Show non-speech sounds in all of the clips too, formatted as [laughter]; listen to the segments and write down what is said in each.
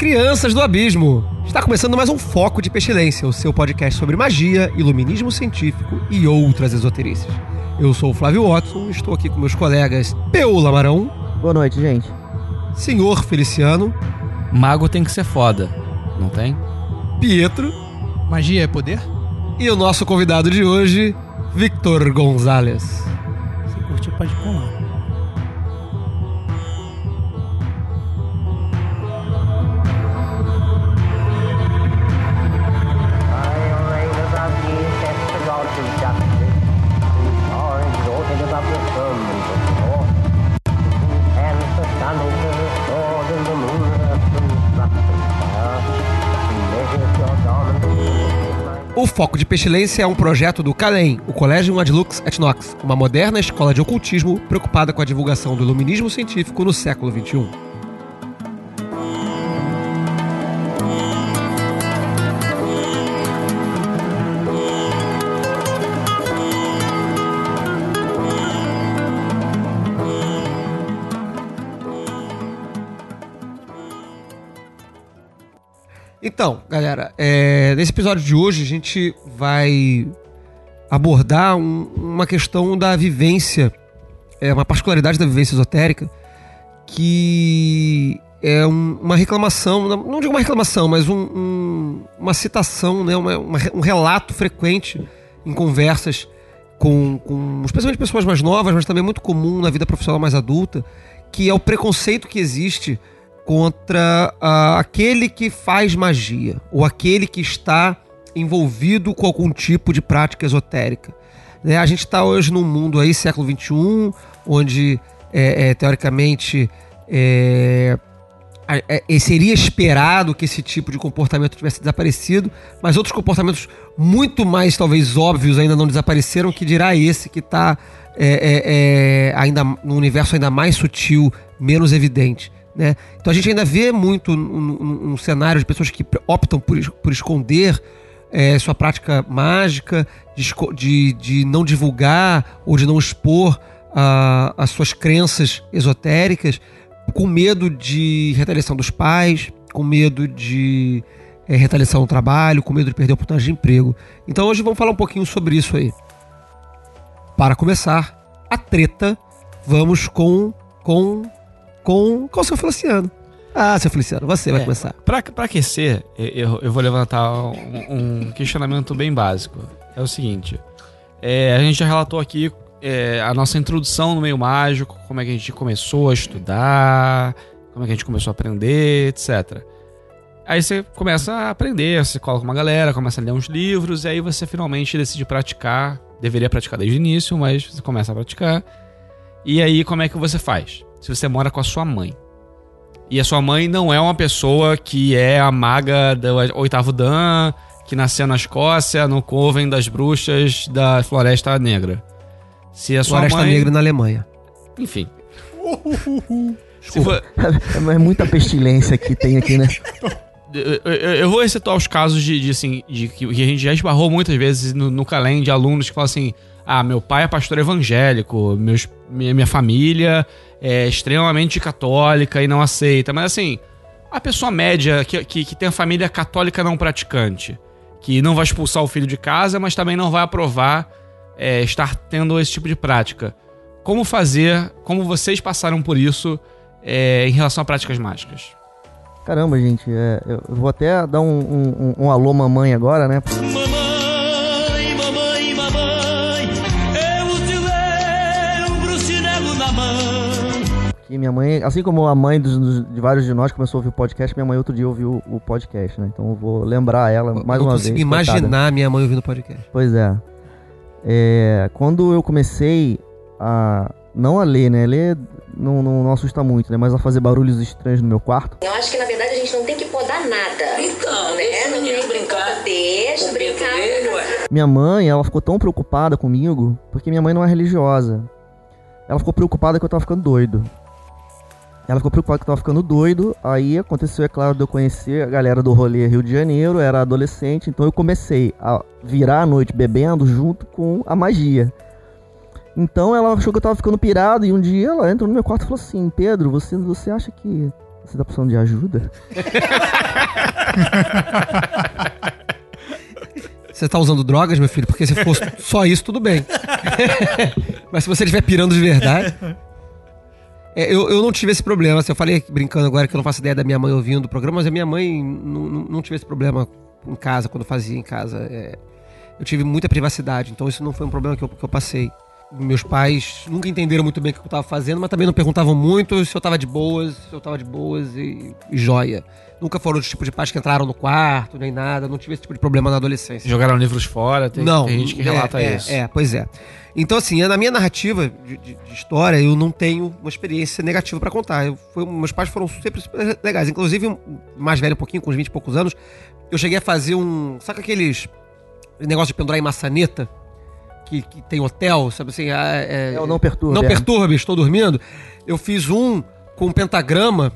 Crianças do abismo! Está começando mais um Foco de Pestilência, o seu podcast sobre magia, iluminismo científico e outras esoterícias. Eu sou o Flávio Watson, estou aqui com meus colegas Peu Lamarão, Boa noite, gente. Senhor Feliciano, Mago tem que ser foda, não tem? Pietro Magia é poder? e o nosso convidado de hoje, Victor Gonzalez. Se curtir, pode pular. Foco de Pestilência é um projeto do CALEM, o Collegium Adlux et Nox, uma moderna escola de ocultismo preocupada com a divulgação do iluminismo científico no século. XXI. Então, galera, é, nesse episódio de hoje a gente vai abordar um- uma questão da vivência, é, uma particularidade da vivência esotérica, que é um- uma reclamação, não digo uma reclamação, mas um- um- uma citação, né, uma- uma um relato frequente em conversas com, com especialmente pessoas mais novas, mas também muito comum na vida profissional mais adulta, que é o preconceito que existe contra aquele que faz magia ou aquele que está envolvido com algum tipo de prática esotérica. Né, A gente está hoje num mundo aí, século XXI, onde é, é, teoricamente é, é, seria esperado que esse tipo de comportamento tivesse desaparecido, mas outros comportamentos muito mais, talvez, óbvios ainda não desapareceram, que dirá esse que está ainda num universo ainda mais sutil, menos evidente. Né? Então a gente ainda vê muito um, um- um cenário de pessoas que optam por, por esconder é, sua prática mágica, de, de, de não divulgar ou de não expor ah, as suas crenças esotéricas, com medo de retaliação dos pais, com medo de é, retaliação no trabalho, com medo de perder a oportunidade de emprego. Então hoje vamos falar um pouquinho sobre isso aí. Para começar, a treta, vamos com com com com o seu Feliciano. Ah, seu Feliciano, você vai É. começar. Pra, pra aquecer, eu, eu vou levantar um, um questionamento bem básico. É o seguinte: é, a gente já relatou aqui é, a nossa introdução no meio mágico, como é que a gente começou a estudar, como é que a gente começou a aprender, etc. Aí você começa a aprender, você coloca uma galera, começa a ler uns livros, e aí você finalmente decide praticar. Deveria praticar desde o início, mas você começa a praticar. E aí, como é que você faz? Se você mora com a sua mãe. E a sua mãe não é uma pessoa que é a maga do oitavo Dan, que nasceu na Escócia, no Coven das Bruxas da Floresta Negra. Se a sua Floresta mãe... Negra na Alemanha. Enfim. For- [laughs] É muita pestilência que tem aqui, né? eu, vou recitar os casos de, de, assim, de que, que a gente já esbarrou muitas vezes no, no Calém de alunos que falam assim: ah, meu pai é pastor evangélico, meus, minha, minha família é extremamente católica e não aceita. Mas assim, a pessoa média que, que, que tem a família católica não praticante, que não vai expulsar o filho de casa, mas também não vai aprovar é, estar tendo esse tipo de prática. Como fazer, como vocês passaram por isso é, em relação a práticas mágicas? Caramba, gente, é, eu vou até dar um, um, um- um alô mamãe agora, né? Mamãe, Que minha mãe, assim como a mãe dos, dos- de vários de nós começou a ouvir o podcast, minha mãe outro dia ouviu o, o podcast, né? Então eu vou lembrar ela mais eu uma consigo vez. coitada. imaginar minha mãe ouvindo o podcast. Pois é. É, Quando eu comecei a, Não a ler, né? Ler não, não, não assusta muito, né? Mas a fazer barulhos estranhos no meu quarto. Eu acho que na verdade a gente não tem que podar nada. Então, né? deixa Não tem que brincar. Deixa brincar. dele, ué. Minha mãe, ela ficou tão preocupada comigo, porque minha mãe não é religiosa. Ela ficou preocupada que eu tava ficando doido. Ela ficou preocupada que tava ficando doido. Aí aconteceu, é claro, de eu conhecer a galera do rolê Rio de Janeiro, era adolescente, então eu comecei a virar a noite bebendo junto com a magia. Então ela achou que eu tava ficando pirado e um dia ela entrou no meu quarto e falou assim: Pedro, você, você acha que você tá precisando de ajuda? [laughs] Você tá usando drogas, meu filho? Porque se fosse só isso, tudo bem. [laughs] Mas se você estiver pirando de verdade. É, eu, eu não tive esse problema. Assim, eu falei brincando agora que eu não faço ideia da minha mãe ouvindo o programa, mas a minha mãe não, não, não tive esse problema em casa, quando fazia em casa. É, eu tive muita privacidade, então isso não foi um problema que eu, que eu passei. Meus pais nunca entenderam muito bem o que eu tava fazendo, mas também não perguntavam muito se eu tava de boas, se eu tava de boas e, e joia. Nunca foram os tipos de pais que entraram no quarto, nem nada. Não tive esse tipo de problema na adolescência. Jogaram livros fora, tem, não, tem gente que é, relata é, isso. É, pois é. Então, assim, na minha narrativa de, de- de história, eu não tenho uma experiência negativa pra contar. Eu, foi- meus pais foram sempre super legais. Inclusive, mais velho um pouquinho, com uns 20 e poucos anos, eu cheguei a fazer um. Sabe aqueles negócio de pendurar em maçaneta? Que, que tem hotel, sabe assim? ah, É, É não perturbe. não é. perturbe, estou dormindo. Eu fiz um com um pentagrama.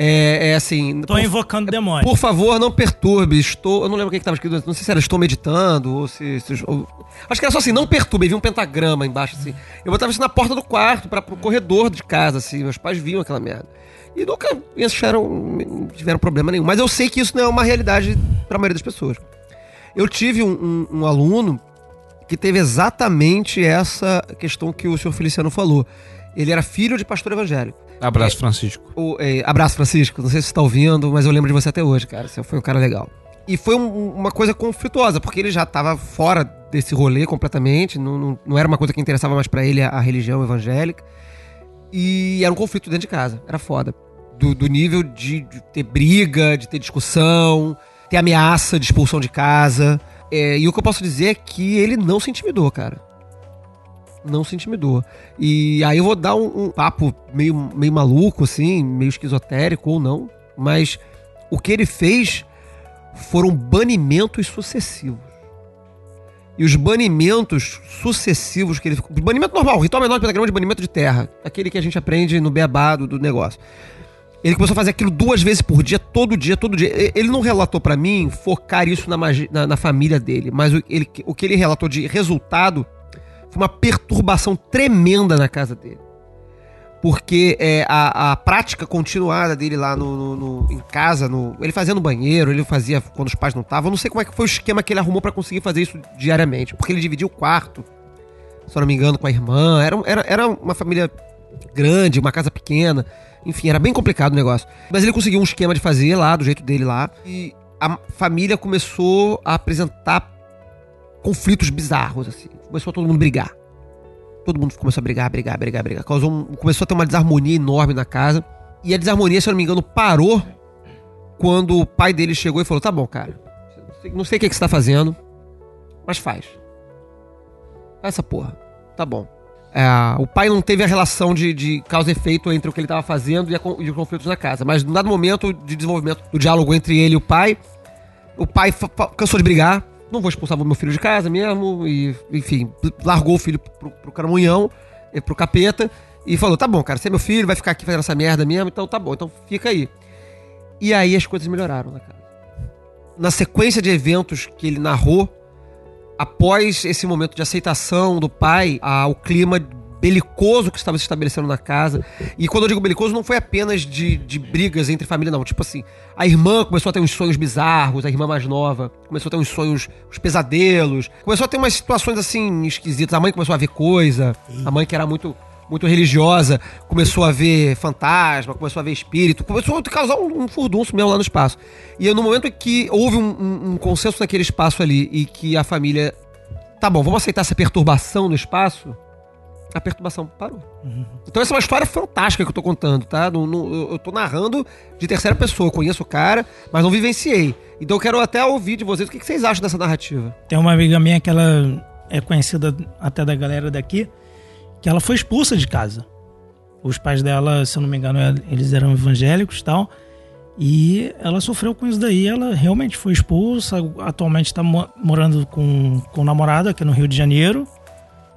É, é assim. Por- invocando demônio. por favor, não perturbe. Estou. Eu não lembro o que estava escrito. Não sei se era estou meditando ou se. se- ou- acho que era só assim, não perturbe. Aí vi um pentagrama embaixo, assim. Eu botava isso na porta do quarto, para pro corredor de casa, assim. Meus pais viam aquela merda. E nunca acharam, tiveram problema nenhum. Mas eu sei que isso não é uma realidade para a maioria das pessoas. Eu tive um, um- um aluno que teve exatamente essa questão que o senhor Feliciano falou. Ele era filho de pastor evangélico. Abraço, Francisco. O, é, abraço, Francisco. Não sei se você tá ouvindo, mas eu lembro de você até hoje, cara. Você foi um cara legal. E foi um- uma coisa conflituosa, porque ele já tava fora desse rolê completamente. Não, não, não era uma coisa que interessava mais pra ele a, a religião evangélica. E era um conflito dentro de casa. Era foda. Do, do nível de, de ter briga, de ter discussão, ter ameaça de expulsão de casa. É, e o que eu posso dizer é que ele não se intimidou, cara não se intimidou. E aí eu vou dar um, um papo meio, meio maluco, assim, meio esquizotérico ou não, mas o que ele fez foram banimentos sucessivos. E os banimentos sucessivos que ele. Banimento normal, ritual menor de pentagrama de banimento de terra. Aquele que a gente aprende no beabá do, negócio. Ele começou a fazer aquilo duas vezes por dia, todo dia, todo dia. Ele não relatou pra mim focar isso na, na, na família dele, mas o, ele, o que ele relatou de resultado foi uma perturbação tremenda na casa dele. Porque é, a, a prática continuada dele lá no, no- no- em casa, no, ele fazia no banheiro, ele fazia quando os pais não estavam. Não sei como é que foi o esquema que ele arrumou pra conseguir fazer isso diariamente. Porque ele dividia o quarto, se eu não me engano, com a irmã. Era, era, era uma família grande, uma casa pequena. Enfim, era bem complicado o negócio. Mas ele conseguiu um esquema de fazer lá, do jeito dele lá. E a família começou a apresentar conflitos bizarros, assim. Começou todo mundo brigar. Todo mundo começou a brigar, brigar, brigar, brigar. Causou um- começou a ter uma desarmonia enorme na casa. E a desarmonia, se eu não me engano, parou quando o pai dele chegou e falou: Tá bom, cara. Não sei, o que, que você tá fazendo, mas faz. Essa porra. Tá bom. É, o pai não teve a relação de, de causa e efeito entre o que ele estava fazendo e, a e os conflitos na casa. Mas, num dado momento de desenvolvimento do diálogo entre ele e o pai, o pai cansou de brigar. Não vou expulsar meu filho de casa mesmo. E, enfim, largou o filho pro, pro caramunhão, eh, pro capeta. E falou: tá bom, cara, você é meu filho, vai ficar aqui fazendo essa merda mesmo. Então tá bom, então fica aí. E aí as coisas melhoraram na casa. Na sequência de eventos que ele narrou, após esse momento de aceitação do pai, a- o clima belicoso que estava se estabelecendo na casa. E quando eu digo belicoso, não foi apenas de, de brigas entre família, não. Tipo assim, a irmã começou a ter uns sonhos bizarros, a irmã mais nova começou a ter uns sonhos, uns pesadelos, começou a ter umas situações assim esquisitas. A mãe começou a ver coisa, a mãe que era muito. Muito religiosa, começou a ver fantasma, começou a ver espírito, começou a causar um, furdunço mesmo lá no espaço. E no momento que houve um, um- um consenso naquele espaço ali e que a família tá bom, vamos aceitar essa perturbação no espaço, a perturbação parou. Então essa é uma história fantástica que eu tô contando, tá? Eu, tô narrando de terceira pessoa, conheço o cara, mas não vivenciei. Então eu quero até ouvir de vocês o que que vocês acham dessa narrativa. Tem uma amiga minha que ela é conhecida até da galera daqui, que ela foi expulsa de casa. Os pais dela, se eu não me engano, eles eram evangélicos e tal. E ela sofreu com isso daí. Ela realmente foi expulsa. Atualmente está morando com, com o namorado aqui no Rio de Janeiro,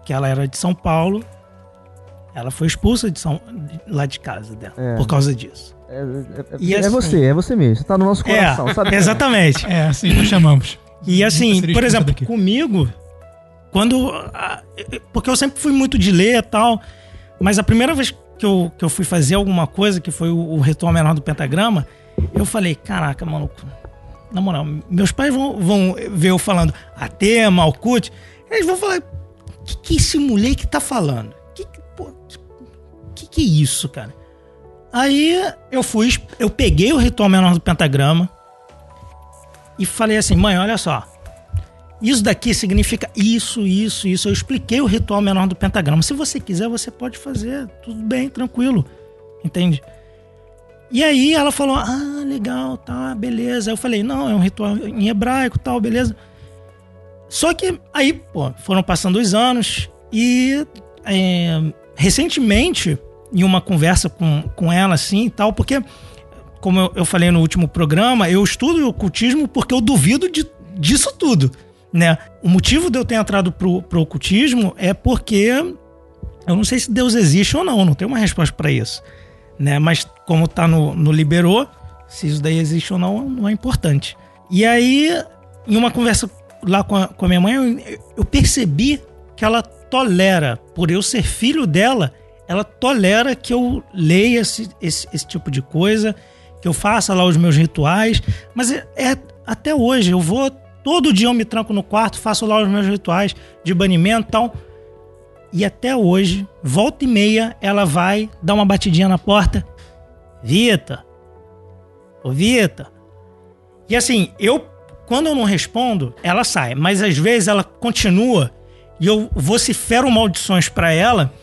que ela era de São Paulo. Ela foi expulsa de São, lá de casa dela É. por causa disso. É, é- E é assim- você, é você mesmo. Você tá no nosso coração, é, sabe? [laughs] exatamente. É, assim nós chamamos. E assim, por exemplo, daqui. comigo, quando. Porque eu sempre fui muito de ler e tal, mas a primeira vez que eu, que eu fui fazer alguma coisa, que foi o, o ritual menor do pentagrama, eu falei: caraca, maluco, na moral, meus pais vão, vão ver eu falando até Malkut, eles vão falar: que, que esse moleque tá falando? Que, que, pô, que, que, é isso, cara? Aí eu fui, eu peguei o ritual menor do pentagrama e falei assim, mãe, olha só. Isso daqui significa isso, isso, isso. Eu expliquei o ritual menor do pentagrama. Se você quiser, você pode fazer. Tudo bem, tranquilo. Entende? E aí ela falou: Ah, legal, tá, beleza. Eu falei: Não, é um ritual em hebraico, tal, beleza. Só que aí, pô, foram passando os anos e é, recentemente, em uma conversa com, com ela, assim e tal, porque como eu, eu falei no último programa, eu estudo o ocultismo porque eu duvido de, disso tudo, né? O motivo de eu ter entrado pro, pro ocultismo é porque eu não sei se Deus existe ou não, não tenho uma resposta para isso, né? Mas como tá no, no liberou, se isso daí existe ou não, não é importante. E aí, em uma conversa lá com a, com a minha mãe, eu, eu percebi que ela tolera, por eu ser filho dela, ela tolera que eu leia esse, esse, esse tipo de coisa, que eu faça lá os meus rituais, mas é, é até hoje, eu vou, todo dia eu me tranco no quarto, faço lá os meus rituais de banimento e tal, e até hoje, volta e meia, ela vai dar uma batidinha na porta, Vita, ô Vita, e assim, eu, quando eu não respondo, ela sai, mas às vezes ela continua e eu vocifero maldições pra ela,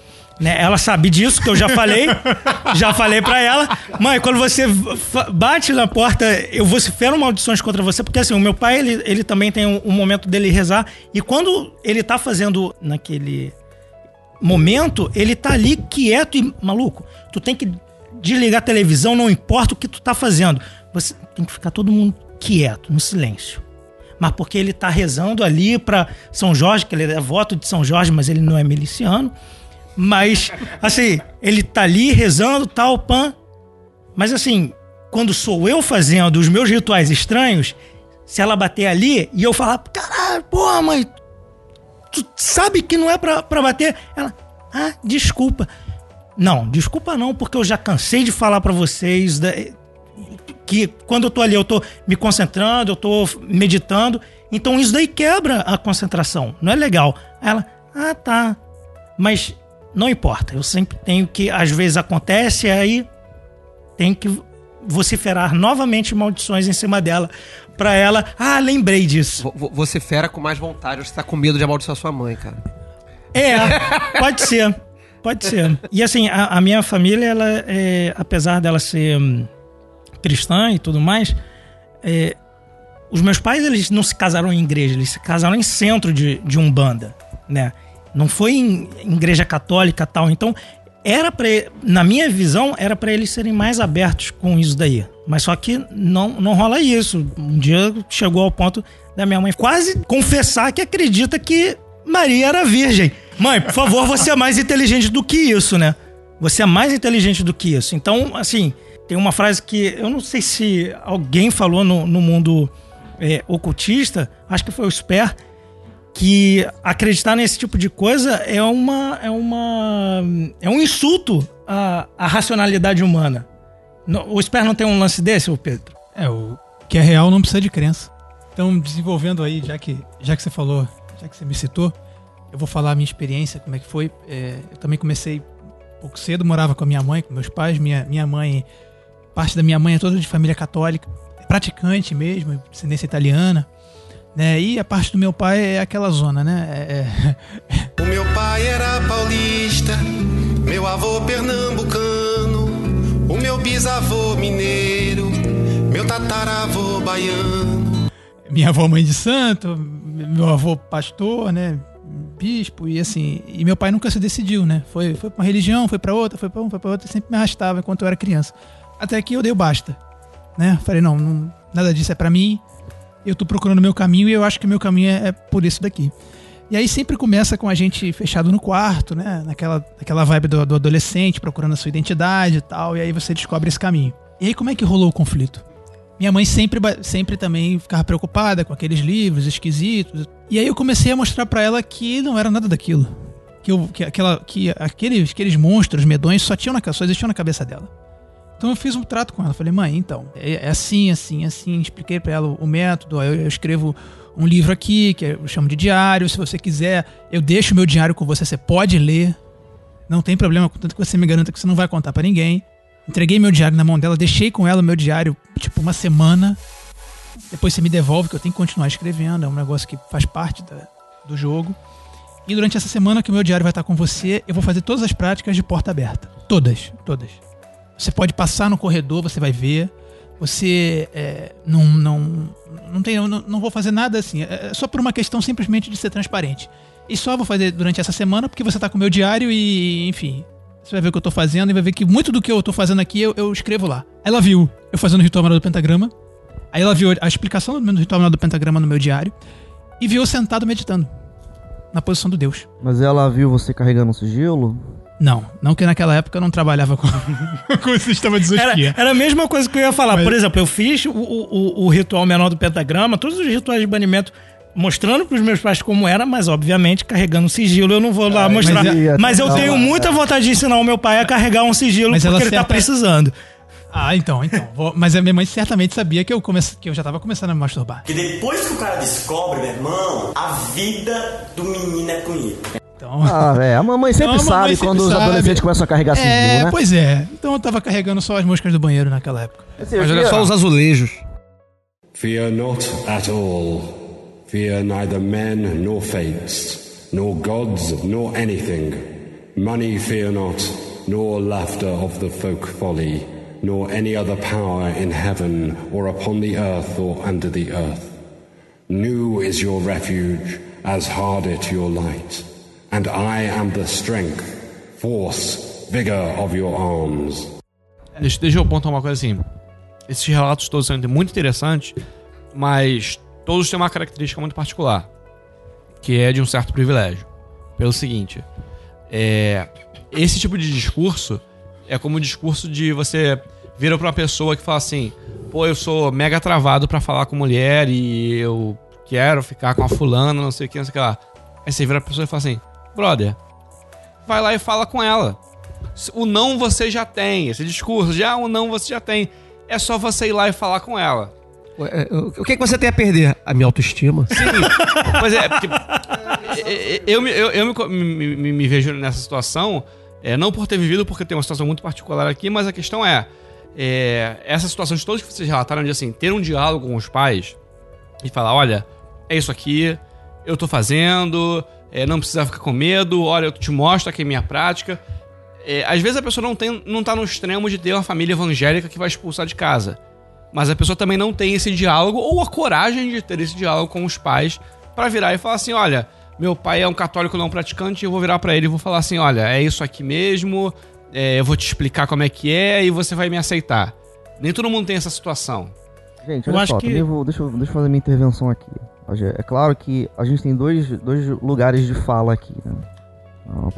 né? Ela sabe disso, que eu já falei. [laughs] já falei pra ela. Mãe, quando você bate na porta, eu vocifero maldições contra você, porque assim, o meu pai, ele, ele também tem um, um momento dele rezar. E quando ele tá fazendo naquele momento, ele tá ali quieto e maluco. Tu tem que desligar a televisão, não importa o que tu tá fazendo. Você tem que ficar todo mundo quieto, no silêncio. Mas porque ele tá rezando ali pra São Jorge, que ele é voto de São Jorge, mas ele não é miliciano. Mas, [laughs] assim, ele tá ali rezando, tal, pan. Mas, assim, quando sou eu fazendo os meus rituais estranhos, se ela bater ali e eu falar, caralho, porra, mãe, tu sabe que não é pra, pra bater? Ela, ah, desculpa. Não, desculpa não, porque eu já cansei de falar pra vocês que quando eu tô ali, eu tô me concentrando, eu tô meditando. Então isso daí quebra a concentração. Não é legal. Ela, ah, tá. Mas não importa. Eu sempre tenho que, às vezes acontece, aí tem que vociferar novamente maldições em cima dela. Pra ela, ah, lembrei disso. Vo- vo- Você fera com mais vontade, você tá com medo de amaldiçoar sua mãe, cara. É, pode ser. Pode ser. E assim, a, a minha família, ela é, apesar dela ser hum, cristã e tudo mais, é, os meus pais, eles não se casaram em igreja, eles se casaram em centro de, de Umbanda, né? Não foi em, igreja católica tal. Então, era para na minha visão, era para eles serem mais abertos com isso daí. Mas só que não, não rola isso. Um dia chegou ao ponto da minha mãe quase confessar que acredita que Maria era virgem. Mãe, por favor, você é mais inteligente do que isso, né? Você é mais inteligente do que isso. Então, assim, tem uma frase que eu não sei se alguém falou no, no mundo é, ocultista, acho que foi o Sper, que acreditar nesse tipo de coisa é uma é uma é um insulto à, à racionalidade humana. O Sper não tem um lance desse, Pedro? É, o que é real não precisa de crença. Então, desenvolvendo aí, já que, já que você falou, já que você me citou, eu vou falar a minha experiência, como é que foi. É, eu também comecei pouco cedo, morava com a minha mãe, com meus pais. Minha, minha mãe, parte da minha mãe é toda de família católica, praticante mesmo, descendência italiana. Né? E a parte do meu pai é aquela zona, né? É- é- O meu pai era paulista, meu avô pernambucano, o meu bisavô mineiro, meu tataravô baiano. minha avó mãe de santo, meu avô pastor, né? bispo e assim, e meu pai nunca se decidiu, né? Foi, foi pra uma religião, foi pra outra, foi pra um, foi pra outra, sempre me arrastava enquanto eu era criança. Até que eu dei o basta, né? Falei, não, não nada disso é pra mim. Eu tô procurando meu caminho e eu acho que meu caminho é, é por isso daqui. E aí sempre começa com a gente fechado no quarto, né? Naquela, naquela vibe do, do adolescente, procurando a sua identidade e tal, e aí você descobre esse caminho. E aí como é que rolou o conflito? Minha mãe sempre, sempre também ficava preocupada com aqueles livros esquisitos. E aí eu comecei a mostrar pra ela que não era nada daquilo. Que, eu, que, aquela, que aqueles, aqueles monstros medonhos só, tinham na, só existiam na cabeça dela. Então eu fiz um trato com ela. Falei, mãe, então, é, é assim, assim, assim. Expliquei pra ela o, método. Eu, eu escrevo um livro aqui, que eu chamo de diário. Se você quiser, eu deixo meu diário com você, você pode ler. Não tem problema, contanto que você me garanta que você não vai contar pra ninguém. Entreguei meu diário na mão dela, deixei com ela o meu diário, tipo, uma semana. Depois você me devolve, que eu tenho que continuar escrevendo. É um negócio que faz parte da- do jogo. E durante essa semana que o meu diário vai estar com você, eu vou fazer todas as práticas de porta aberta. Todas, todas. Você pode passar no corredor, você vai ver. Você é, não, não, não tem, não, não vou fazer nada assim. É só por uma questão simplesmente de ser transparente. E só vou fazer durante essa semana porque você tá com o meu diário e, enfim, você vai ver o que eu tô fazendo e vai ver que muito do que eu tô fazendo aqui eu, eu escrevo lá. Ela viu eu fazendo o ritual menor do pentagrama. Aí ela viu a explicação do ritual menor do pentagrama no meu diário. E viu eu sentado meditando. Na posição do Deus. Mas ela viu você carregando um sigilo? Não, não que naquela época eu não trabalhava com, [laughs] com o sistema de Era, Zosquia. era a mesma coisa que eu ia falar. Mas- Por exemplo, eu fiz o, o, o ritual menor do pentagrama, todos os rituais de banimento, mostrando pros meus pais como era, mas obviamente carregando sigilo eu não vou lá mostrar. mas Mas, ia- eu não, tenho é. muita vontade de ensinar o meu pai a carregar um sigilo Mas ela porque ele tá certa- precisando. Ah, então, então. Vou- Mas a minha mãe certamente sabia que eu, comece... que eu já tava começando a me masturbar. Que depois que o cara descobre, meu irmão, a vida do menino é com ele. Então. Ah, é. A mamãe sempre Não, [laughs] a mamãe sabe sempre quando os sabe. adolescentes começam a carregar sigilo, É, né? pois é. Então eu tava carregando só as moscas do banheiro naquela época. Assim, Mas olha só os azulejos. Fear not at all. Fear neither men nor fates, nor gods nor anything. Money fear not, nor laughter of the folk folly, nor any other power in heaven or upon the earth or under the earth. New is your refuge, as hard it your light. And I am the strength, force, vigor of your arms. Deixa, deixa eu apontar uma coisa assim. Esses relatos todos são muito interessantes, mas todos têm uma característica muito particular, que é de um certo privilégio. Pelo seguinte, é, esse tipo de discurso é como o discurso de você vira pra uma pessoa que fala assim: pô, eu sou mega travado pra falar com mulher e eu quero ficar com a fulana, não sei o que, não sei o que lá. Aí você vira pra pessoa e fala assim: brother, vai lá e fala com ela. O não você já tem. Esse discurso de ah, o não você já tem. É só você ir lá e falar com ela. Ué, O que, que você tem a perder? A minha autoestima. Sim. [laughs] Pois é, porque eu, me- eu, eu me, co- me, me- me vejo nessa situação, é, não por ter vivido, porque tem uma situação muito particular aqui, mas a questão é, é essa situação de todos que vocês relataram de assim, ter um diálogo com os pais e falar, olha, é isso aqui, eu tô fazendo, é, não precisa ficar com medo, olha, eu te mostro aqui a minha prática. É, às vezes a pessoa não, tem, não tá no extremo de ter uma família evangélica que vai expulsar de casa. Mas a pessoa também não tem esse diálogo ou a coragem de ter esse diálogo com os pais pra virar e falar assim: olha, meu pai é um católico não praticante, eu vou virar pra ele e vou falar assim: olha, é isso aqui mesmo, é, eu vou te explicar como é que é e você vai me aceitar. Nem todo mundo tem essa situação. Gente, Eu olha acho só, que- também vou, deixa, eu, deixa eu fazer minha intervenção aqui. É claro que a gente tem dois, dois lugares de fala aqui. Né?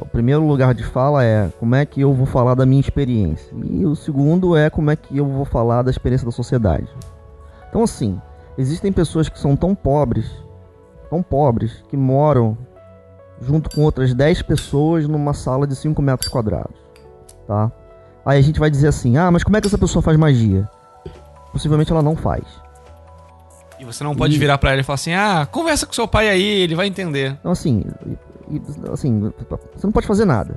O primeiro lugar de fala é como é que eu vou falar da minha experiência. E o segundo é como é que eu vou falar da experiência da sociedade. Então, assim, existem pessoas que são tão pobres, tão pobres, que moram junto com outras 10 pessoas numa sala de 5 metros quadrados. Tá? Aí a gente vai dizer assim: ah, mas como é que essa pessoa faz magia? Possivelmente ela não faz. E você não pode E- virar pra ele e falar assim: ah, conversa com seu pai aí, ele vai entender. Então, assim, assim, você não pode fazer nada.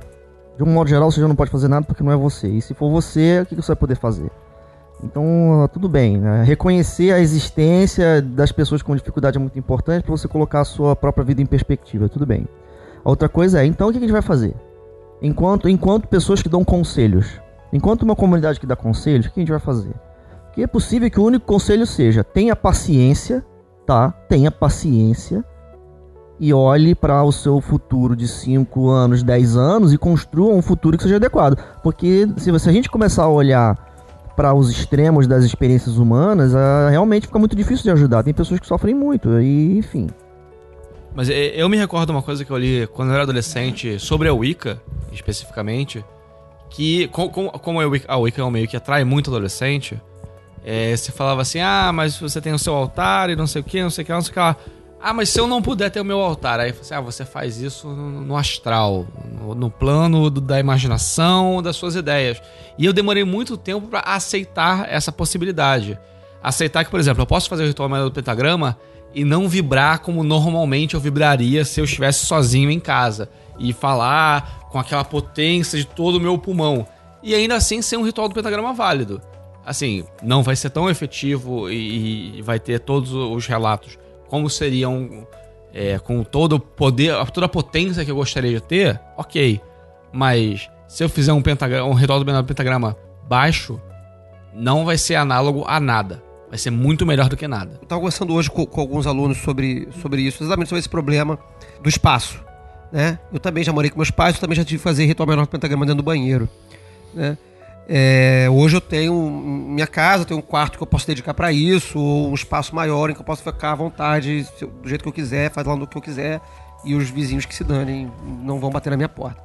De um modo geral, você já não pode fazer nada porque não é você. E se for você, o que você vai poder fazer? Então, tudo bem. né? Reconhecer a existência das pessoas com dificuldade é muito importante para você colocar a sua própria vida em perspectiva. Tudo bem. A outra coisa é, então, o que que a gente vai fazer? Enquanto, enquanto pessoas que dão conselhos, enquanto uma comunidade que dá conselhos, o que a gente vai fazer? Porque é possível que o único conselho seja tenha paciência, tá? Tenha paciência e olhe para o seu futuro de 5 anos, 10 anos e construa um futuro que seja adequado. Porque se, se a gente começar a olhar para os extremos das experiências humanas, ah, realmente fica muito difícil de ajudar. Tem pessoas que sofrem muito, e enfim. Mas é, eu me recordo uma coisa que eu li quando eu era adolescente sobre a Wicca, especificamente, que com- com- como a Wicca, a Wicca é um meio que atrai muito adolescente, é, você falava assim, ah, mas você tem o seu altar e não sei o que, não sei o que, não sei o que lá. Ah, mas se eu não puder ter o meu altar, aí você, ah, você faz isso no, astral, no, no plano do- da imaginação, das suas ideias. E eu demorei muito tempo pra aceitar essa possibilidade. Aceitar que, por exemplo, eu posso fazer o ritual do pentagrama e não vibrar como normalmente eu vibraria se eu estivesse sozinho em casa. E falar com aquela potência de todo o meu pulmão. E ainda assim ser um ritual do pentagrama válido. Assim, não vai ser tão efetivo e, e vai ter todos os relatos como seriam é, com todo o poder, toda a potência que eu gostaria de ter, ok. Mas se eu fizer um, pentagrama, um ritual do pentagrama baixo, não vai ser análogo a nada. Vai ser muito melhor do que nada. Estava conversando hoje com, com alguns alunos sobre, sobre isso, exatamente sobre esse problema do espaço. Né? Eu também já morei com meus pais, eu também já tive que fazer ritual menor do pentagrama dentro do banheiro. Né? É, hoje eu tenho minha casa, tenho um quarto que eu posso dedicar para isso, ou um espaço maior em que eu posso ficar à vontade, do jeito que eu quiser, fazendo o que eu quiser, e os vizinhos que se danem não vão bater na minha porta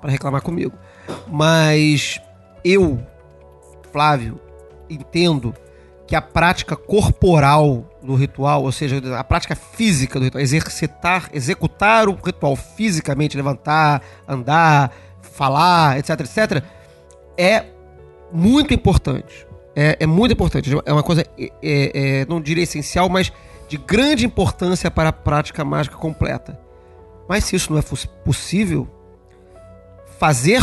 para reclamar comigo. Mas eu, Flávio, entendo que a prática corporal do ritual, ou seja, a prática física do ritual, exercitar, executar o ritual fisicamente, levantar, andar, falar, etc, etc, é muito importante. É, é muito importante. É uma coisa, é, é, é, não diria essencial, mas de grande importância para a prática mágica completa. Mas se isso não é possível, fazer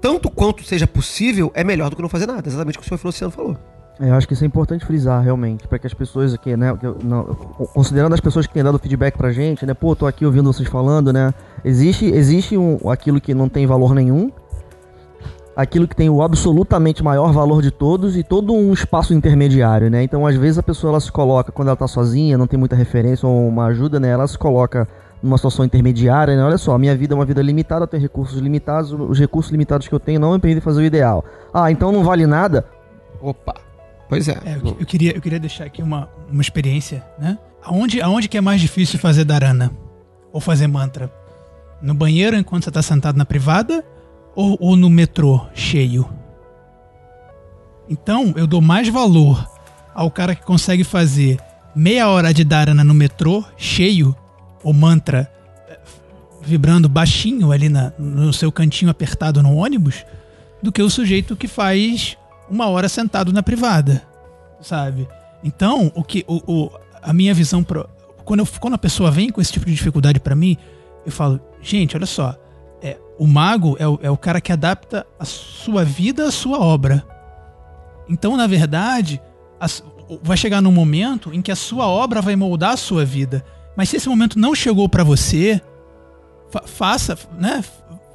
tanto quanto seja possível é melhor do que não fazer nada. Exatamente o que o senhor Luciano falou. É, Eu acho que isso é importante frisar, realmente, para que as pessoas aqui, né, não, considerando as pessoas que têm dado feedback pra gente, né, pô, tô aqui ouvindo vocês falando, né, existe, existe um, aquilo que não tem valor nenhum, aquilo que tem o absolutamente maior valor de todos e todo um espaço intermediário, né, então às vezes a pessoa ela se coloca, quando ela tá sozinha, não tem muita referência ou uma ajuda, né, ela se coloca numa situação intermediária, né, olha só, a minha vida é uma vida limitada, eu tenho recursos limitados, os recursos limitados que eu tenho não me permitem fazer o ideal. Ah, então não vale nada? Opa, pois é. É, eu, eu queria, eu queria deixar aqui uma, uma experiência, né? Aonde, aonde que é mais difícil fazer dharana? Ou fazer mantra? No banheiro enquanto você tá sentado na privada? Ou, ou no metrô cheio? Então, eu dou mais valor ao cara que consegue fazer meia hora de dharana no metrô cheio, ou mantra eh, vibrando baixinho ali na, no seu cantinho apertado no ônibus, do que o sujeito que faz uma hora sentado na privada, sabe? Então, o que o, o- a minha visão pro, quando, eu, quando a pessoa vem com esse tipo de dificuldade pra mim, eu falo, gente, olha só, é, o mago é o, é o cara que adapta a sua vida à sua obra. Então, na verdade, as- vai chegar num momento em que a sua obra vai moldar a sua vida. Mas se esse momento não chegou pra você, fa- faça, né?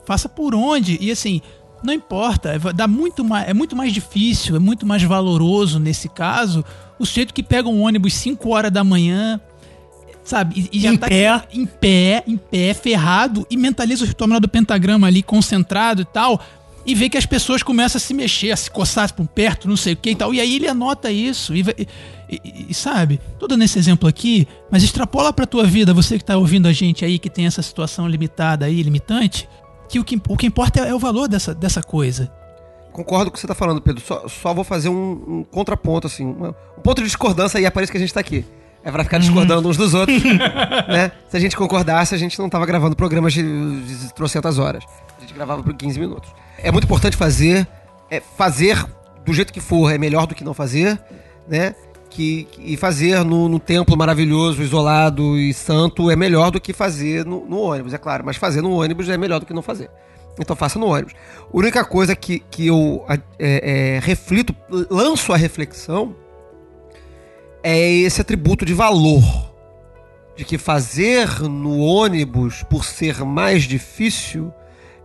Faça por onde. E assim, não importa, é- dá muito mais, é muito mais difícil, é muito mais valoroso nesse caso o sujeito que pega um ônibus 5 horas da manhã, sabe? E, e já Em tá pé. em pé, em pé, ferrado, e mentaliza o ritual do pentagrama ali concentrado e tal. E vê que as pessoas começam a se mexer, a se coçar por perto, não sei o que e tal. E aí ele anota isso. E, vai- e- e- e sabe, tô dando esse exemplo aqui, mas extrapola pra tua vida, você que tá ouvindo a gente aí, que tem essa situação limitada aí, limitante, que o que, o que importa é, é o valor dessa, dessa coisa. Concordo com o que você tá falando, Pedro. Só, só vou fazer um, um contraponto, assim. uma- um ponto de discordância e é para isso que a gente tá aqui. É pra ficar discordando uns dos outros. [laughs] né? Se a gente concordasse, a gente não tava gravando programas de, de trocentas horas. A gente gravava por 15 minutos. É muito importante fazer. É, fazer do jeito que for é melhor do que não fazer, né? Que, e fazer no, no templo maravilhoso, isolado e santo é melhor do que fazer no, no ônibus, é claro. Mas fazer no ônibus é melhor do que não fazer. Então faça no ônibus. A única coisa que, que eu é, é, reflito, lanço a reflexão, é esse atributo de valor. De que fazer no ônibus, por ser mais difícil,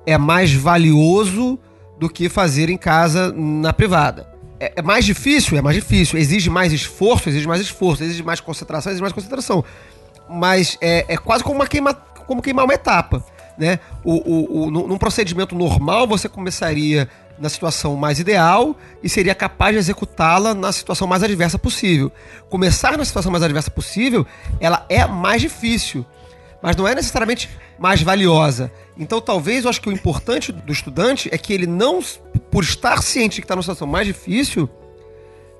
é mais valioso do que fazer em casa na privada. É, é mais difícil? É mais difícil. Exige mais esforço? Exige mais esforço. Exige mais concentração? Exige mais concentração. mas é, é quase como, uma queima, como queimar uma etapa. Né? O, o, o, num procedimento normal, você começaria na situação mais ideal e seria capaz de executá-la na situação mais adversa possível. Começar na situação mais adversa possível, ela é mais difícil, mas não é necessariamente mais valiosa. Então, talvez eu acho que o importante do estudante é que ele não, por estar ciente que está numa situação mais difícil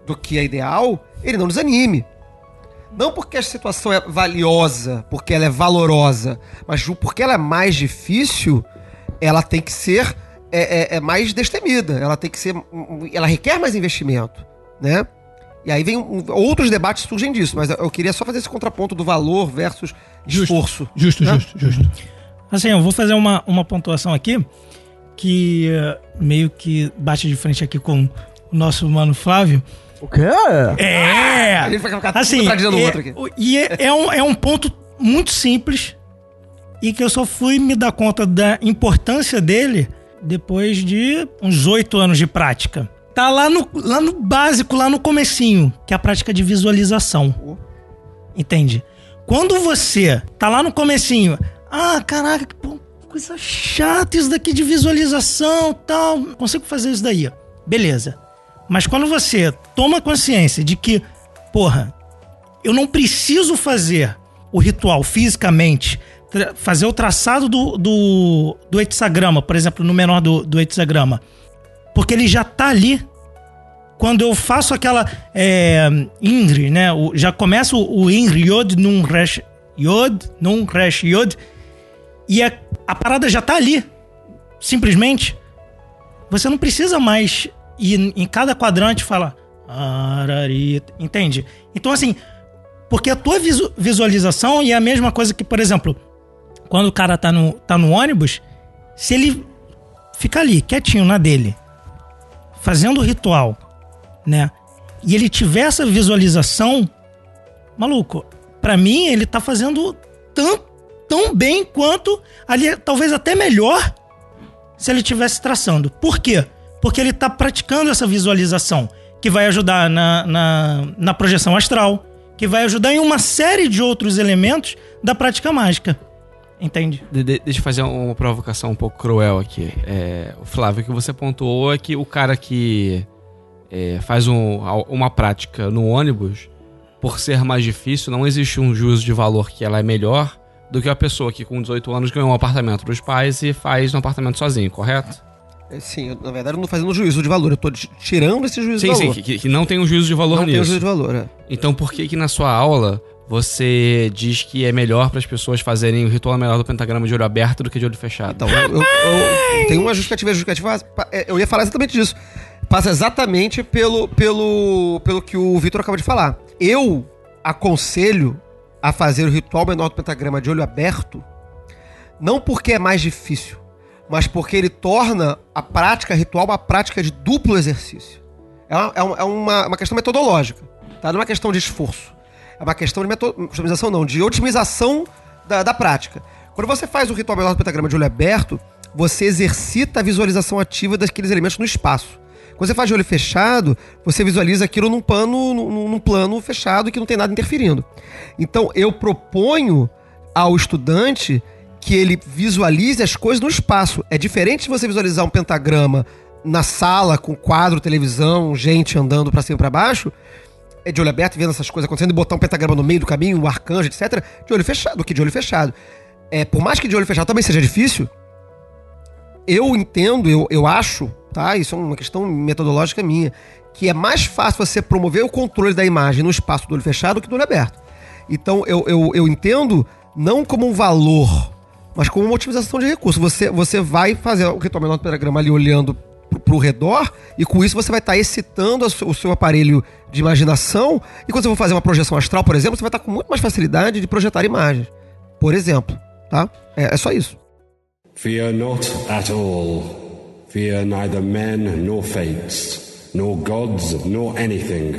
do que é ideal, ele não desanime. Não porque a situação é valiosa, porque ela é valorosa, mas porque ela é mais difícil, ela tem que ser é, é- é mais destemida. Ela tem que ser. Ela requer mais investimento, né? E aí vem um- outros debates surgem disso, mas eu- queria só fazer esse contraponto do valor versus esforço. Justo, né? justo, justo. Assim, eu vou fazer uma, uma pontuação aqui que eh, meio que bate de frente aqui com o nosso mano Flávio. O quê? É! A gente vai ficar tudo Assim, contradizendo o é- outro aqui. E é, é um, é um ponto muito simples e que eu só fui me dar conta da importância dele depois de uns oito anos de prática. Tá lá no, lá no básico, lá no comecinho, que é a prática de visualização. Entende? Quando você tá lá no comecinho, ah, caraca, que coisa chata isso daqui de visualização tal, não consigo fazer isso daí. Beleza. Mas quando você toma consciência de que, porra, eu não preciso fazer o ritual fisicamente, fazer o traçado do, do, do hexagrama, por exemplo, no menor do, do hexagrama, porque ele já tá ali. Quando eu faço aquela é, né? o- já começa o, o INRI, Yod, Nun, Resh, Yod, Nun, Resh, Yod, e a, a parada já tá ali. Simplesmente. Você não precisa mais ir em cada quadrante e falar. Entende? Então, assim, porque a tua visu- visualização é a mesma coisa que, por exemplo, quando o cara tá no, tá no ônibus, se ele fica ali, quietinho na dele, fazendo o ritual, né? E ele tiver essa visualização, maluco, pra mim ele tá fazendo tão, tão bem quanto, ali, talvez até melhor, se ele estivesse traçando. Por quê? Porque ele tá praticando essa visualização, que vai ajudar na, na, na projeção astral, que vai ajudar em uma série de outros elementos da prática mágica. Entende? De- de- deixa eu fazer uma provocação um pouco cruel aqui. É, o Flávio, o que você pontuou é que o cara que é, faz um- uma prática no ônibus, por ser mais difícil, não existe um juízo de valor que ela é melhor do que a pessoa que com 18 anos ganhou um apartamento dos pais e faz um apartamento sozinho, correto? É, Sim, eu, na verdade eu não tô fazendo juízo de valor, eu tô ti- tirando esse juízo Sim, de sim, valor. que, que não tem um juízo de valor Não tem nisso. um juízo de valor, é. Então por que que na sua aula você diz que é melhor para as pessoas fazerem o ritual melhor do pentagrama de olho aberto do que de olho fechado? Então, eu, eu- eu tenho uma justificativa, justificativa é, eu ia falar exatamente disso. Passa exatamente pelo, pelo, pelo que o Vitor acabou de falar. Eu aconselho a fazer o ritual menor do pentagrama de olho aberto, não porque é mais difícil, mas porque ele torna a prática ritual uma prática de duplo exercício. É uma, é uma- é uma- uma questão metodológica, tá? Não é uma questão de esforço. É uma questão de meto- não, de otimização da, da prática. Quando você faz o ritual menor do pentagrama de olho aberto, você exercita a visualização ativa daqueles elementos no espaço. Quando você faz de olho fechado, você visualiza aquilo num plano, num, num plano fechado que não tem nada interferindo. Então, eu proponho ao estudante que ele visualize as coisas no espaço. É diferente de você visualizar um pentagrama na sala com quadro, televisão, gente andando pra cima e pra baixo, de olho aberto vendo essas coisas acontecendo e botar um pentagrama no meio do caminho, um arcanjo, etc, de olho fechado, do que de olho fechado. É, por mais que de olho fechado também seja difícil, eu entendo, eu, eu acho, tá? Isso é uma questão metodológica minha, que é mais fácil você promover o controle da imagem no espaço do olho fechado do que do olho aberto. Então eu, eu, eu entendo não como um valor, mas como uma otimização de recurso. Você, você vai fazer o ritual menor do pentagrama ali olhando pro, pro redor, e com isso você vai estar excitando a su- o seu aparelho de imaginação. E quando você for fazer uma projeção astral, por exemplo, você vai estar com muito mais facilidade de projetar imagens. Por exemplo, tá? É, é só isso. Fear not at all. Fear neither men nor fates, nor gods nor anything.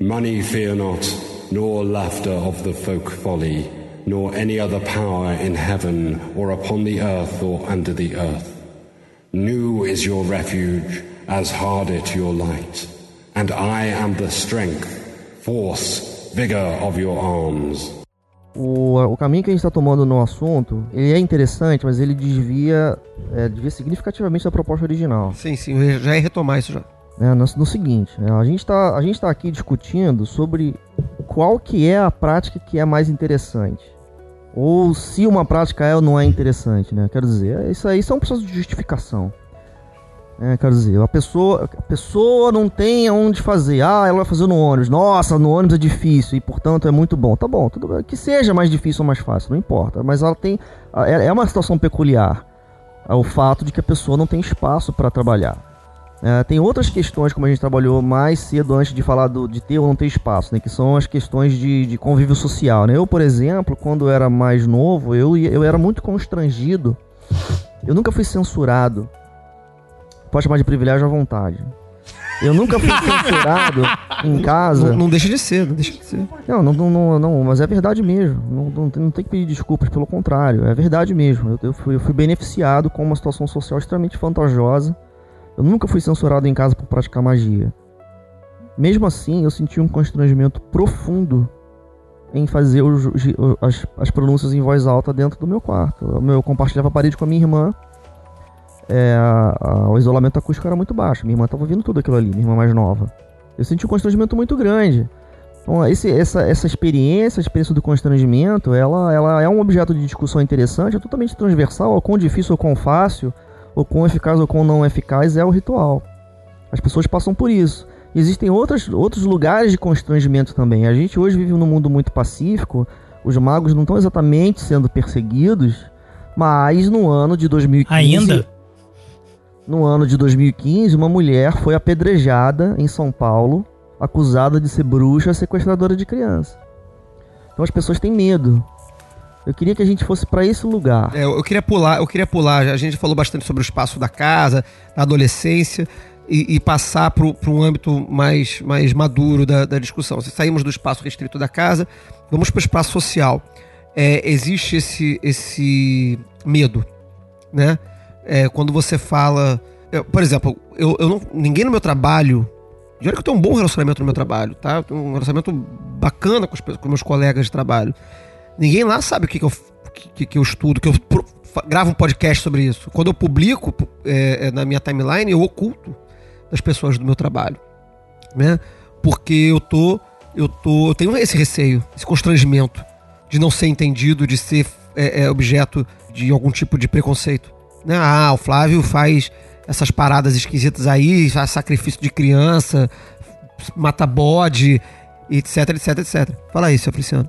Money fear not, nor laughter of the folk folly, nor any other power in heaven or upon the earth or under the earth. New is your refuge, as hard it your light, and I am the strength, force, vigor of your arms. o, o caminho que a gente está tomando no assunto, ele é interessante, mas ele desvia, é, desvia significativamente da proposta original. Sim, sim, eu já ia retomar isso já. É, no, no seguinte, é, a gente está tá aqui discutindo sobre qual que é a prática que é mais interessante. Ou se uma prática é ou não é interessante, né? Quero dizer, isso aí são processos de justificação. É, quero dizer, a pessoa, a pessoa não tem aonde fazer. Ah, ela vai fazer no ônibus. Nossa, no ônibus é difícil e portanto é muito bom. Tá bom, tudo bem. que seja mais difícil ou mais fácil, não importa. Mas ela tem, é é uma situação peculiar. É o fato de que a pessoa não tem espaço para trabalhar. É, tem outras questões, como a gente trabalhou mais cedo antes de falar do, de ter ou não ter espaço, né? Que são as questões de, de convívio social, né? Eu, por exemplo, quando era mais novo, eu, eu era muito constrangido. Eu nunca fui censurado. Pode chamar de privilégio à vontade. Eu nunca fui censurado [laughs] em casa. Não, não deixa de ser, não deixa de ser. Não, não, não, não, mas é verdade mesmo. Não, não, não tem que pedir desculpas, pelo contrário, é verdade mesmo. Eu, eu fui, eu fui beneficiado com uma situação social extremamente vantajosa. Eu nunca fui censurado em casa por praticar magia. Mesmo assim, eu senti um constrangimento profundo em fazer os- as, as pronúncias em voz alta dentro do meu quarto. Eu, eu compartilhava a parede com a minha irmã. É, a- a- o isolamento acústico era muito baixo. Minha irmã estava ouvindo tudo aquilo ali, minha irmã mais nova. Eu senti um constrangimento muito grande. Então, esse, essa, essa experiência, a experiência do constrangimento, ela, ela é um objeto de discussão interessante, é totalmente transversal, ao quão difícil ou quão fácil, ou quão eficaz ou quão não eficaz é o ritual. As pessoas passam por isso. E existem outras, outros lugares de constrangimento também. A gente hoje vive num mundo muito pacífico, os magos não estão exatamente sendo perseguidos, mas no ano de 2015... Ainda? No ano de 2015, uma mulher foi apedrejada em São Paulo, acusada de ser bruxa sequestradora de criança. Então as pessoas têm medo. Eu queria que a gente fosse pra esse lugar. É, eu queria pular, eu queria pular. A gente falou bastante sobre o espaço da casa, da adolescência, e, e passar para um âmbito mais, mais maduro da, da discussão. Se saímos do espaço restrito da casa, vamos para o espaço social. É, existe esse, esse medo, né? É, quando você fala. eu, por exemplo, eu, eu não, ninguém no meu trabalho. E olha que eu tenho um bom relacionamento no meu trabalho, tá? Eu tenho um relacionamento bacana com os, com meus colegas de trabalho. Ninguém lá sabe o que, que, eu, que, que eu estudo, que eu pro- gravo um podcast sobre isso. Quando eu publico pu- é, é, na minha timeline, eu oculto das pessoas do meu trabalho, né? Porque eu tô, eu tô, eu tenho esse receio, esse constrangimento de não ser entendido, de ser é, é, objeto de algum tipo de preconceito. Né? Ah, o Flávio faz essas paradas esquisitas aí, faz sacrifício de criança, mata bode, etc, etc, etc. Fala aí, seu Feliciano.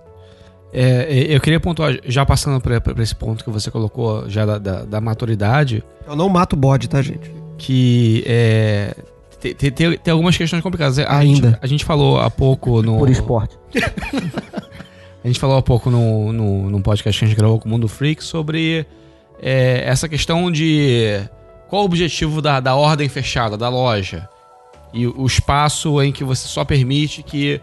É, eu queria pontuar, já passando pra, pra esse ponto que você colocou, já da, da, da maturidade. Eu não mato bode, tá, gente? Que é. Tem, tem- tem, algumas questões complicadas. A Ainda. Gente, a gente falou há pouco no. Por esporte. [laughs] A gente falou há pouco no, no, num podcast que a gente gravou com o Mundo Freak sobre é, essa questão de qual o objetivo da, da ordem fechada, da loja. E o espaço em que você só permite que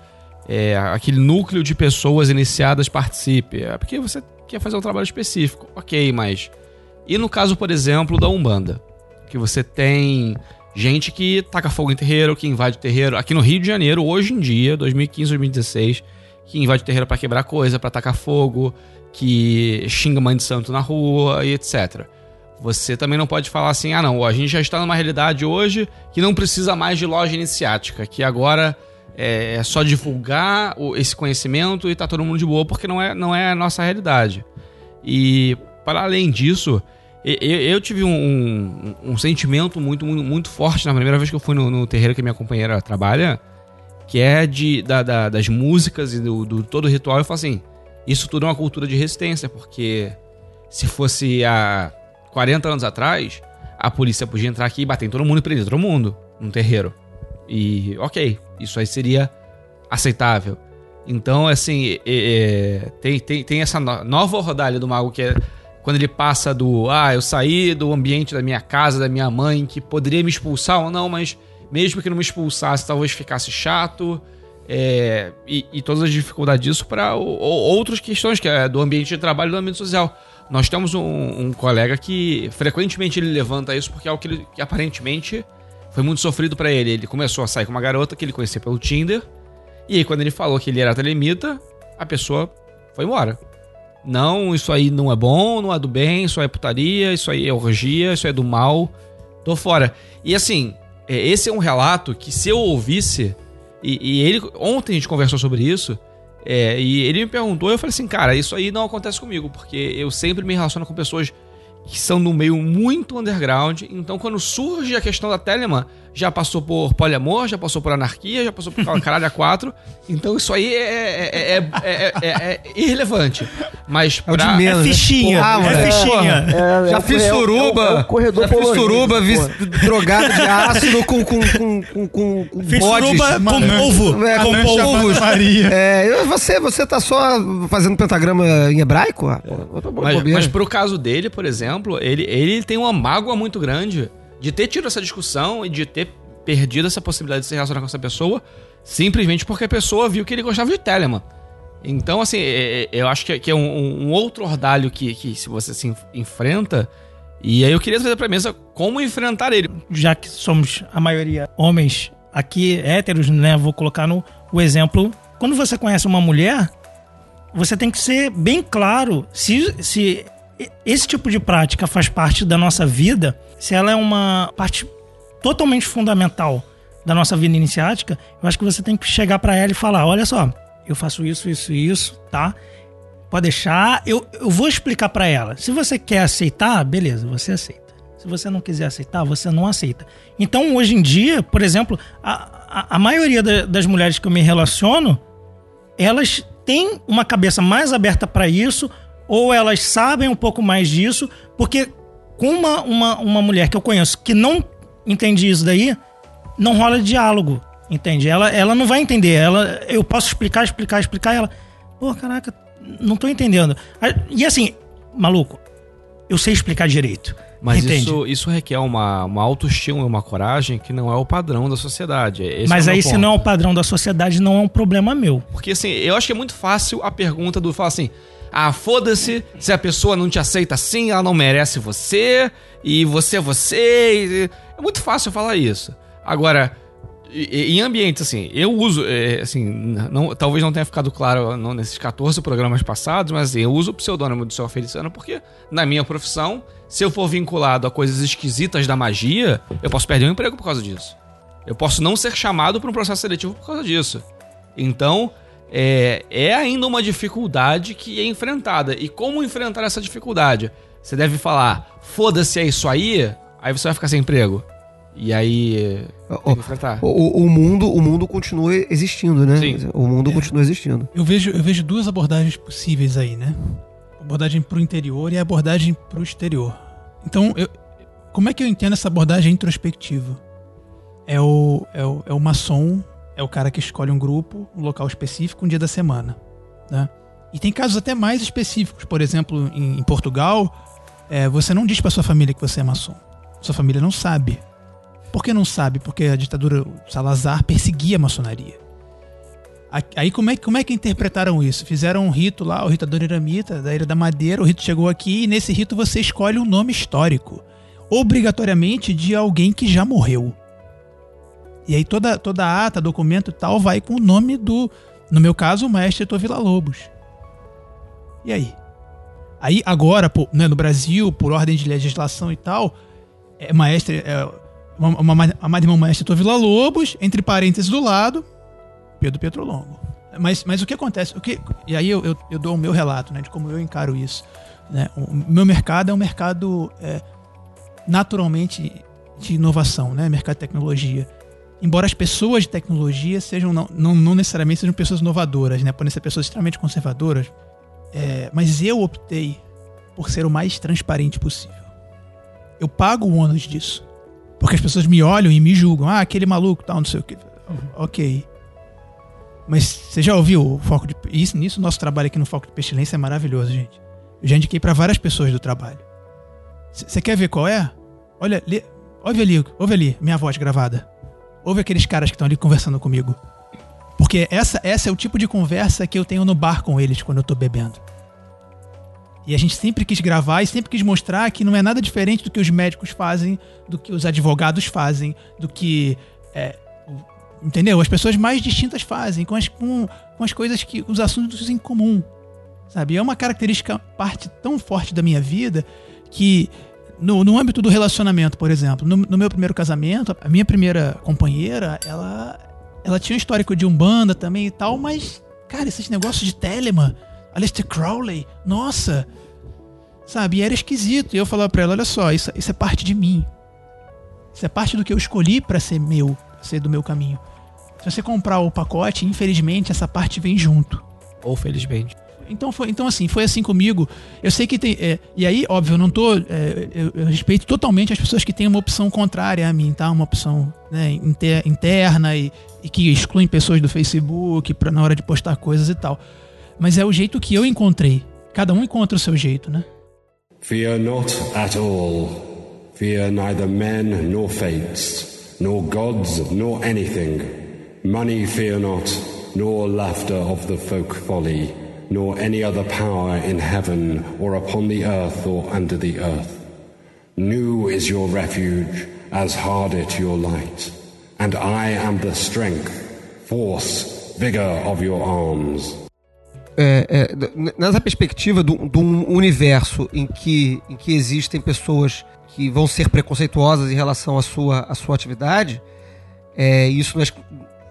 é, aquele núcleo de pessoas iniciadas participe. É porque você quer fazer um trabalho específico. Ok, mas. E no caso, por exemplo, da Umbanda? Que você tem gente que taca fogo em terreiro, que invade terreiro. Aqui no Rio de Janeiro, hoje em dia, 2015, 2016, que invade terreiro pra quebrar coisa, pra tacar fogo, que xinga mãe de santo na rua e etc. Você também não pode falar assim, ah não, a gente já está numa realidade hoje que não precisa mais de loja iniciática, que agora é é só divulgar o- esse conhecimento e tá todo mundo de boa, porque não é, não é a nossa realidade. E para além disso, e- e- eu, tive um, um- um sentimento muito, muito, muito forte na primeira vez que eu fui no, no terreiro que minha companheira trabalha, que é de, da- da- das músicas e do, do todo o ritual. Eu falo assim: isso tudo é uma cultura de resistência, porque se fosse há 40 anos atrás, a polícia podia entrar aqui e bater em todo mundo e prender todo mundo num terreiro. E ok, isso aí seria aceitável. Então, assim, é- é, tem, tem, tem essa no- nova rodalha do mago que é quando ele passa do ah, eu saí do ambiente da minha casa, da minha mãe, que poderia me expulsar ou não, mas mesmo que não me expulsasse, talvez ficasse chato. é, e, e todas as dificuldades disso para outras questões, que é do ambiente de trabalho e do ambiente social. Nós temos um, um colega que frequentemente ele levanta isso porque é algo que, ele- que aparentemente foi muito sofrido para ele. Ele começou a sair com uma garota que ele conhecia pelo Tinder. E aí, quando ele falou que ele era telemita, a pessoa foi embora. Não, isso aí não é bom, não é do bem, isso aí é putaria, isso aí é orgia, isso aí é do mal. Tô fora. E assim, é, esse é um relato que se eu ouvisse, e, e ele. Ontem a gente conversou sobre isso. é, e ele me perguntou, eu falei assim, cara, isso aí não acontece comigo, porque eu sempre me relaciono com pessoas que são no meio muito underground. Então, quando surge a questão da Telemann, já passou por poliamor, já passou por anarquia, já passou por [laughs] caralho a quatro. Então, isso aí é, é, é, é- é- é irrelevante. Mas É o de pra... menos, É né? fichinha, Porra, é fichinha. porra. É, Já é o- fiz é suruba. é o corredor já fiz suruba, vi drogado de ácido com, com, com, com, com, com Fiz bodes. suruba com polvo. É, com polvos. Maria. É, você, você tá só fazendo pentagrama em hebraico? Ah, pô, Mas, mas pro caso dele, por exemplo, ele, ele tem uma mágoa muito grande de ter tido essa discussão e de ter perdido essa possibilidade de se relacionar com essa pessoa simplesmente porque a pessoa viu que ele gostava de Telemann. Então, assim, é- é- eu acho que é, é um, um outro ordalho que, que se você se enf- enfrenta. E aí eu queria trazer pra mesa como enfrentar ele. já que somos a maioria homens aqui, héteros, né? Vou colocar no o exemplo. Quando você conhece uma mulher, você tem que ser bem claro se, se esse tipo de prática faz parte da nossa vida, se ela é uma parte totalmente fundamental da nossa vida iniciática, eu acho que você tem que chegar pra ela e falar: olha só, eu faço isso, isso e isso, tá? Pode deixar, eu, eu vou explicar pra ela. Se você quer aceitar, beleza, você aceita. Se você não quiser aceitar, você não aceita. Então, hoje em dia, por exemplo, a, a, a maioria da- das mulheres que eu me relaciono, elas têm uma cabeça mais aberta para isso, ou elas sabem um pouco mais disso, porque com uma, uma, uma mulher que eu conheço que não entende isso daí, não rola diálogo, entende? Ela, ela não vai entender. Ela, eu posso explicar, explicar, explicar, ela, pô, caraca, não tô entendendo. E assim, maluco, eu sei explicar direito. Mas entende? isso, isso requer uma, uma autoestima e uma coragem que não é o padrão da sociedade. Esse Mas é o meu aí, se não é o padrão da sociedade, não é um problema meu. Porque assim, eu acho que é muito fácil a pergunta do falar assim: ah, foda-se, se a pessoa não te aceita assim, ela não merece você, e você é você. e- É muito fácil falar isso. Agora, em ambientes assim, eu uso, é, assim, não, talvez não tenha ficado claro não, nesses 14 programas passados, mas assim, eu uso o pseudônimo do seu Feliciano porque, na minha profissão, se eu for vinculado a coisas esquisitas da magia, eu posso perder o emprego por causa disso. Eu posso não ser chamado para um processo seletivo por causa disso. Então, é, é ainda uma dificuldade que é enfrentada. E como enfrentar essa dificuldade? Você deve falar, foda-se, é isso aí, aí você vai ficar sem emprego. E aí. enfrentar. O, o mundo, o mundo continua existindo, né? Sim. O mundo continua existindo. Eu vejo, eu vejo duas abordagens possíveis aí, né? Abordagem pro interior e a abordagem pro exterior. Então, eu- como é que eu entendo essa abordagem introspectiva? É o, é, o, é o maçom, é o cara que escolhe um grupo, um local específico, um dia da semana. Né? E tem casos até mais específicos. Por exemplo, em, em Portugal, é, você não diz pra sua família que você é maçom. Sua família não sabe. Por que não sabe? Porque a ditadura Salazar perseguia a maçonaria. Aí como é, como é que interpretaram isso? Fizeram um rito lá, o rito Adoniramita, da Ilha da Madeira, o rito chegou aqui e nesse rito você escolhe um nome histórico. Obrigatoriamente de alguém que já morreu. E aí toda, toda ata, documento e tal vai com o nome do, no meu caso, o maestro Heitor Villa-Lobos. E aí? Aí agora, né, no Brasil, por ordem de legislação e tal, é maestre, é, uma, uma, uma maestra Heitor Villa-Lobos, entre parênteses do lado, Pedro Petrolongo. Mas, mas o que acontece? O que, e aí eu, eu, eu dou o meu relato né, de como eu encaro isso. Né? O meu mercado é um mercado é, naturalmente de inovação, né? mercado de tecnologia. Embora as pessoas de tecnologia sejam não, não, não necessariamente sejam pessoas inovadoras, né? podem ser pessoas extremamente conservadoras, é, mas eu optei por ser o mais transparente possível. Eu pago o ônus disso. Porque as pessoas me olham e me julgam. Ah, aquele maluco, tal, não sei o que. Ok. Mas você já ouviu o foco de. Isso, nisso, nosso trabalho aqui no Foco de Pestilência é maravilhoso, gente. Eu já indiquei pra várias pessoas do trabalho. Você quer ver qual é? Olha, lê, ouve ali, ouve ali, minha voz gravada. Ouve aqueles caras que estão ali conversando comigo. Porque essa, essa é o tipo de conversa que eu tenho no bar com eles quando eu tô bebendo. E a gente sempre quis gravar e sempre quis mostrar que não é nada diferente do que os médicos fazem, do que os advogados fazem, do que. é, entendeu? As pessoas mais distintas fazem, com as, com, com as coisas que. os assuntos em comum. sabe? É uma característica, parte tão forte da minha vida que no, no âmbito do relacionamento, por exemplo, no, no meu primeiro casamento, a minha primeira companheira, ela, ela tinha um histórico de umbanda também e tal, mas, cara, esses negócios de Telemann, Aleister Crowley, nossa, sabe? E era esquisito. E eu falava pra ela, olha só, isso, isso é parte de mim. Isso é parte do que eu escolhi pra ser meu, ser do meu caminho. Se você comprar o pacote, infelizmente, essa parte vem junto. Ou felizmente. Então, foi, então assim, foi assim comigo. Eu sei que tem. é, e aí, óbvio, eu não tô. é, eu, eu respeito totalmente as pessoas que têm uma opção contrária a mim, tá? Uma opção né, inter- interna e, e que excluem pessoas do Facebook pra, na hora de postar coisas e tal. Mas é o jeito que eu encontrei. Cada um encontra o seu jeito, né? Fear not at all. Fear neither men nor fates, nor gods nor anything. Money fear not, nor laughter of the folk folly, nor any other power in heaven or upon the earth or under the earth. New is your refuge, as hard it your light. And I am the strength, force, vigor of your arms. é, é, nessa perspectiva de um universo em que, em que existem pessoas que vão ser preconceituosas em relação à sua, à sua atividade, é, isso não é,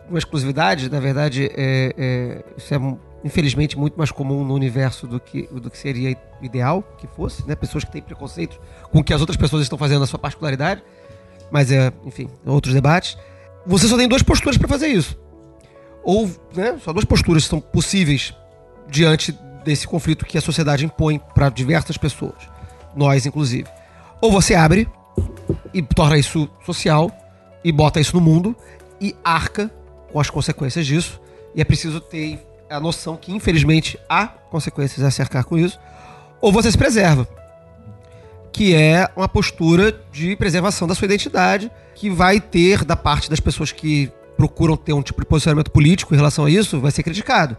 não é exclusividade, na verdade, é, é, isso é infelizmente muito mais comum no universo do que, do que seria ideal que fosse, né? Pessoas que têm preconceito com o que as outras pessoas estão fazendo na sua particularidade, mas é, enfim, outros debates. Você só tem duas posturas para fazer isso. Ou, né, só duas posturas são possíveis diante desse conflito que a sociedade impõe para diversas pessoas, nós inclusive. Ou você abre e torna isso social e bota isso no mundo e arca com as consequências disso. E é preciso ter a noção que, infelizmente, há consequências a se arcar com isso. Ou você se preserva, que é uma postura de preservação da sua identidade, que vai ter, da parte das pessoas que procuram ter um tipo de posicionamento político em relação a isso, vai ser criticado.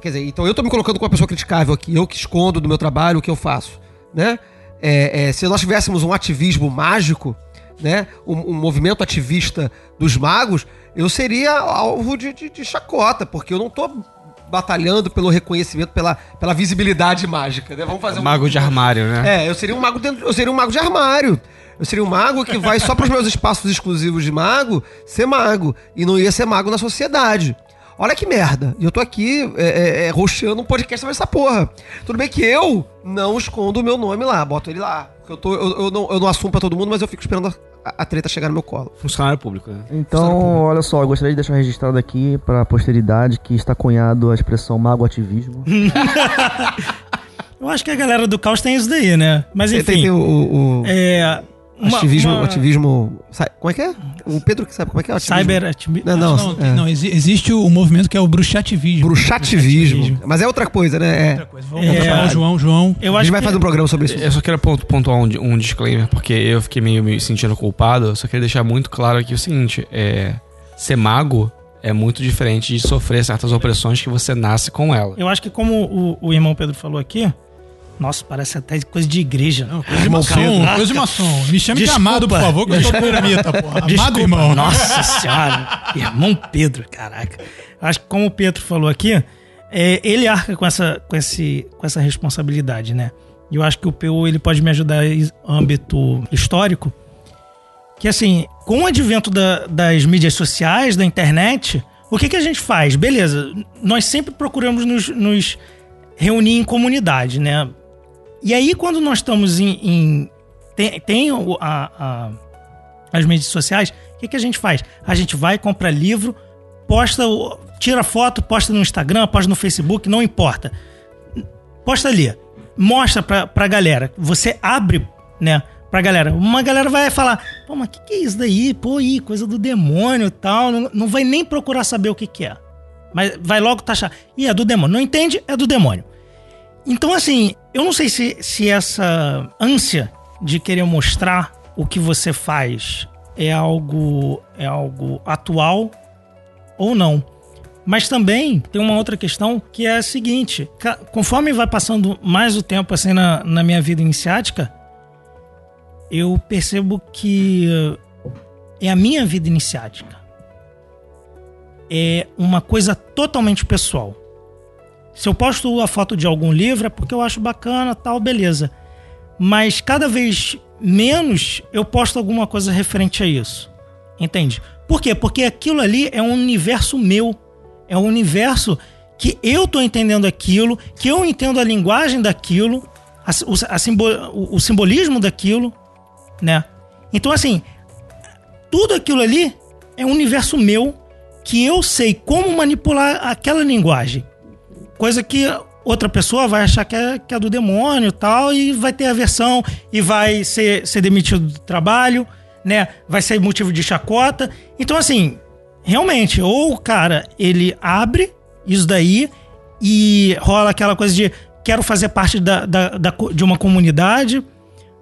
Quer dizer, então eu tô me colocando como uma pessoa criticável aqui, eu que escondo do meu trabalho o que eu faço, né? É, é, se nós tivéssemos um ativismo mágico, né? Um, um movimento ativista dos magos, eu seria alvo de, de- de chacota, porque eu não tô batalhando pelo reconhecimento, pela, pela visibilidade mágica, né? Vamos fazer um- Mago de armário, né? é, eu seria um mago dentro, eu seria um mago de armário. Eu seria um mago que vai só pros meus espaços exclusivos de mago ser mago e não ia ser mago na sociedade. Olha que merda. E eu tô aqui é, é, é, roxeando um podcast sobre essa porra. Tudo bem que eu não escondo o meu nome lá, boto ele lá. Porque eu, tô, eu, eu não, eu não assumo pra todo mundo, mas eu fico esperando a, treta chegar no meu colo. Funcionário público, né? Então, olha só, eu gostaria de deixar registrado aqui para a posteridade que está cunhado a expressão mago ativismo. [laughs] Eu acho que a galera do caos tem isso daí, né? Mas enfim. tem, tem o, o, o É. uma- ativismo, uma- ativismo. Como é que é? O Pedro que sabe como é que é o ativismo. Cyber ativismo. Não, não. Não, é. não, exi- existe o movimento que é o bruxativismo. Bruxativismo. Mas é outra coisa, né? É. Vamos chamar o João, João. Eu a acho gente vai que- fazer um programa sobre isso. Eu só quero pon- pontuar um, um disclaimer, porque eu fiquei meio me sentindo culpado. Eu só queria deixar muito claro aqui o seguinte: é, ser mago é muito diferente de sofrer certas opressões que você nasce com ela. Eu acho que como o, o irmão Pedro falou aqui, nossa, parece até coisa de igreja. Não, Coisa de maçom, coisa de maçom. Me chame de amado, por favor, que eu sou eremita, porra. Amado Desculpa, irmão. Nossa senhora. irmão Pedro, caraca. Acho que como o Pedro falou aqui, é, ele arca com essa, com, esse, com essa responsabilidade, né? E eu acho que o PU ele pode me ajudar em âmbito histórico. Que assim, com o advento da- das mídias sociais, da internet, o que, que a gente faz? Beleza, nós sempre procuramos nos, nos reunir em comunidade, né? E aí, quando nós estamos em. em- tem tem a- a, as mídias sociais, o que, que a gente faz? A gente vai, compra livro, posta, tira foto, posta no Instagram, posta no Facebook, não importa. Posta ali. Mostra pra, pra galera. Você abre, né? Pra galera. Uma galera vai falar, pô, mas o que, que é isso daí? Pô, aí, coisa do demônio e tal. Não, não vai nem procurar saber o que, que é. Mas vai logo taxar. Ih, é do demônio. Não entende? É do demônio. Então, assim, eu não sei se, se essa ânsia de querer mostrar o que você faz é algo, é algo atual ou não. Mas também tem uma outra questão que é a seguinte: conforme vai passando mais o tempo assim na, na minha vida iniciática, eu percebo que é a minha vida iniciática. É uma coisa totalmente pessoal. Se eu posto a foto de algum livro é porque eu acho bacana, tal, beleza. Mas cada vez menos eu posto alguma coisa referente a isso. Entende? Por quê? Porque aquilo ali é um universo meu. É um universo que eu tô entendendo aquilo, que eu entendo a linguagem daquilo, a, o, a o, o simbolismo daquilo, né? Então, assim, tudo aquilo ali é um universo meu que eu sei como manipular aquela linguagem. Coisa que outra pessoa vai achar que é, que é do demônio tal, e vai ter aversão, e vai ser, ser demitido do trabalho, né? Vai ser motivo de chacota. Então, assim, realmente, ou o cara, ele abre isso daí e rola aquela coisa de quero fazer parte da, da, da de uma comunidade,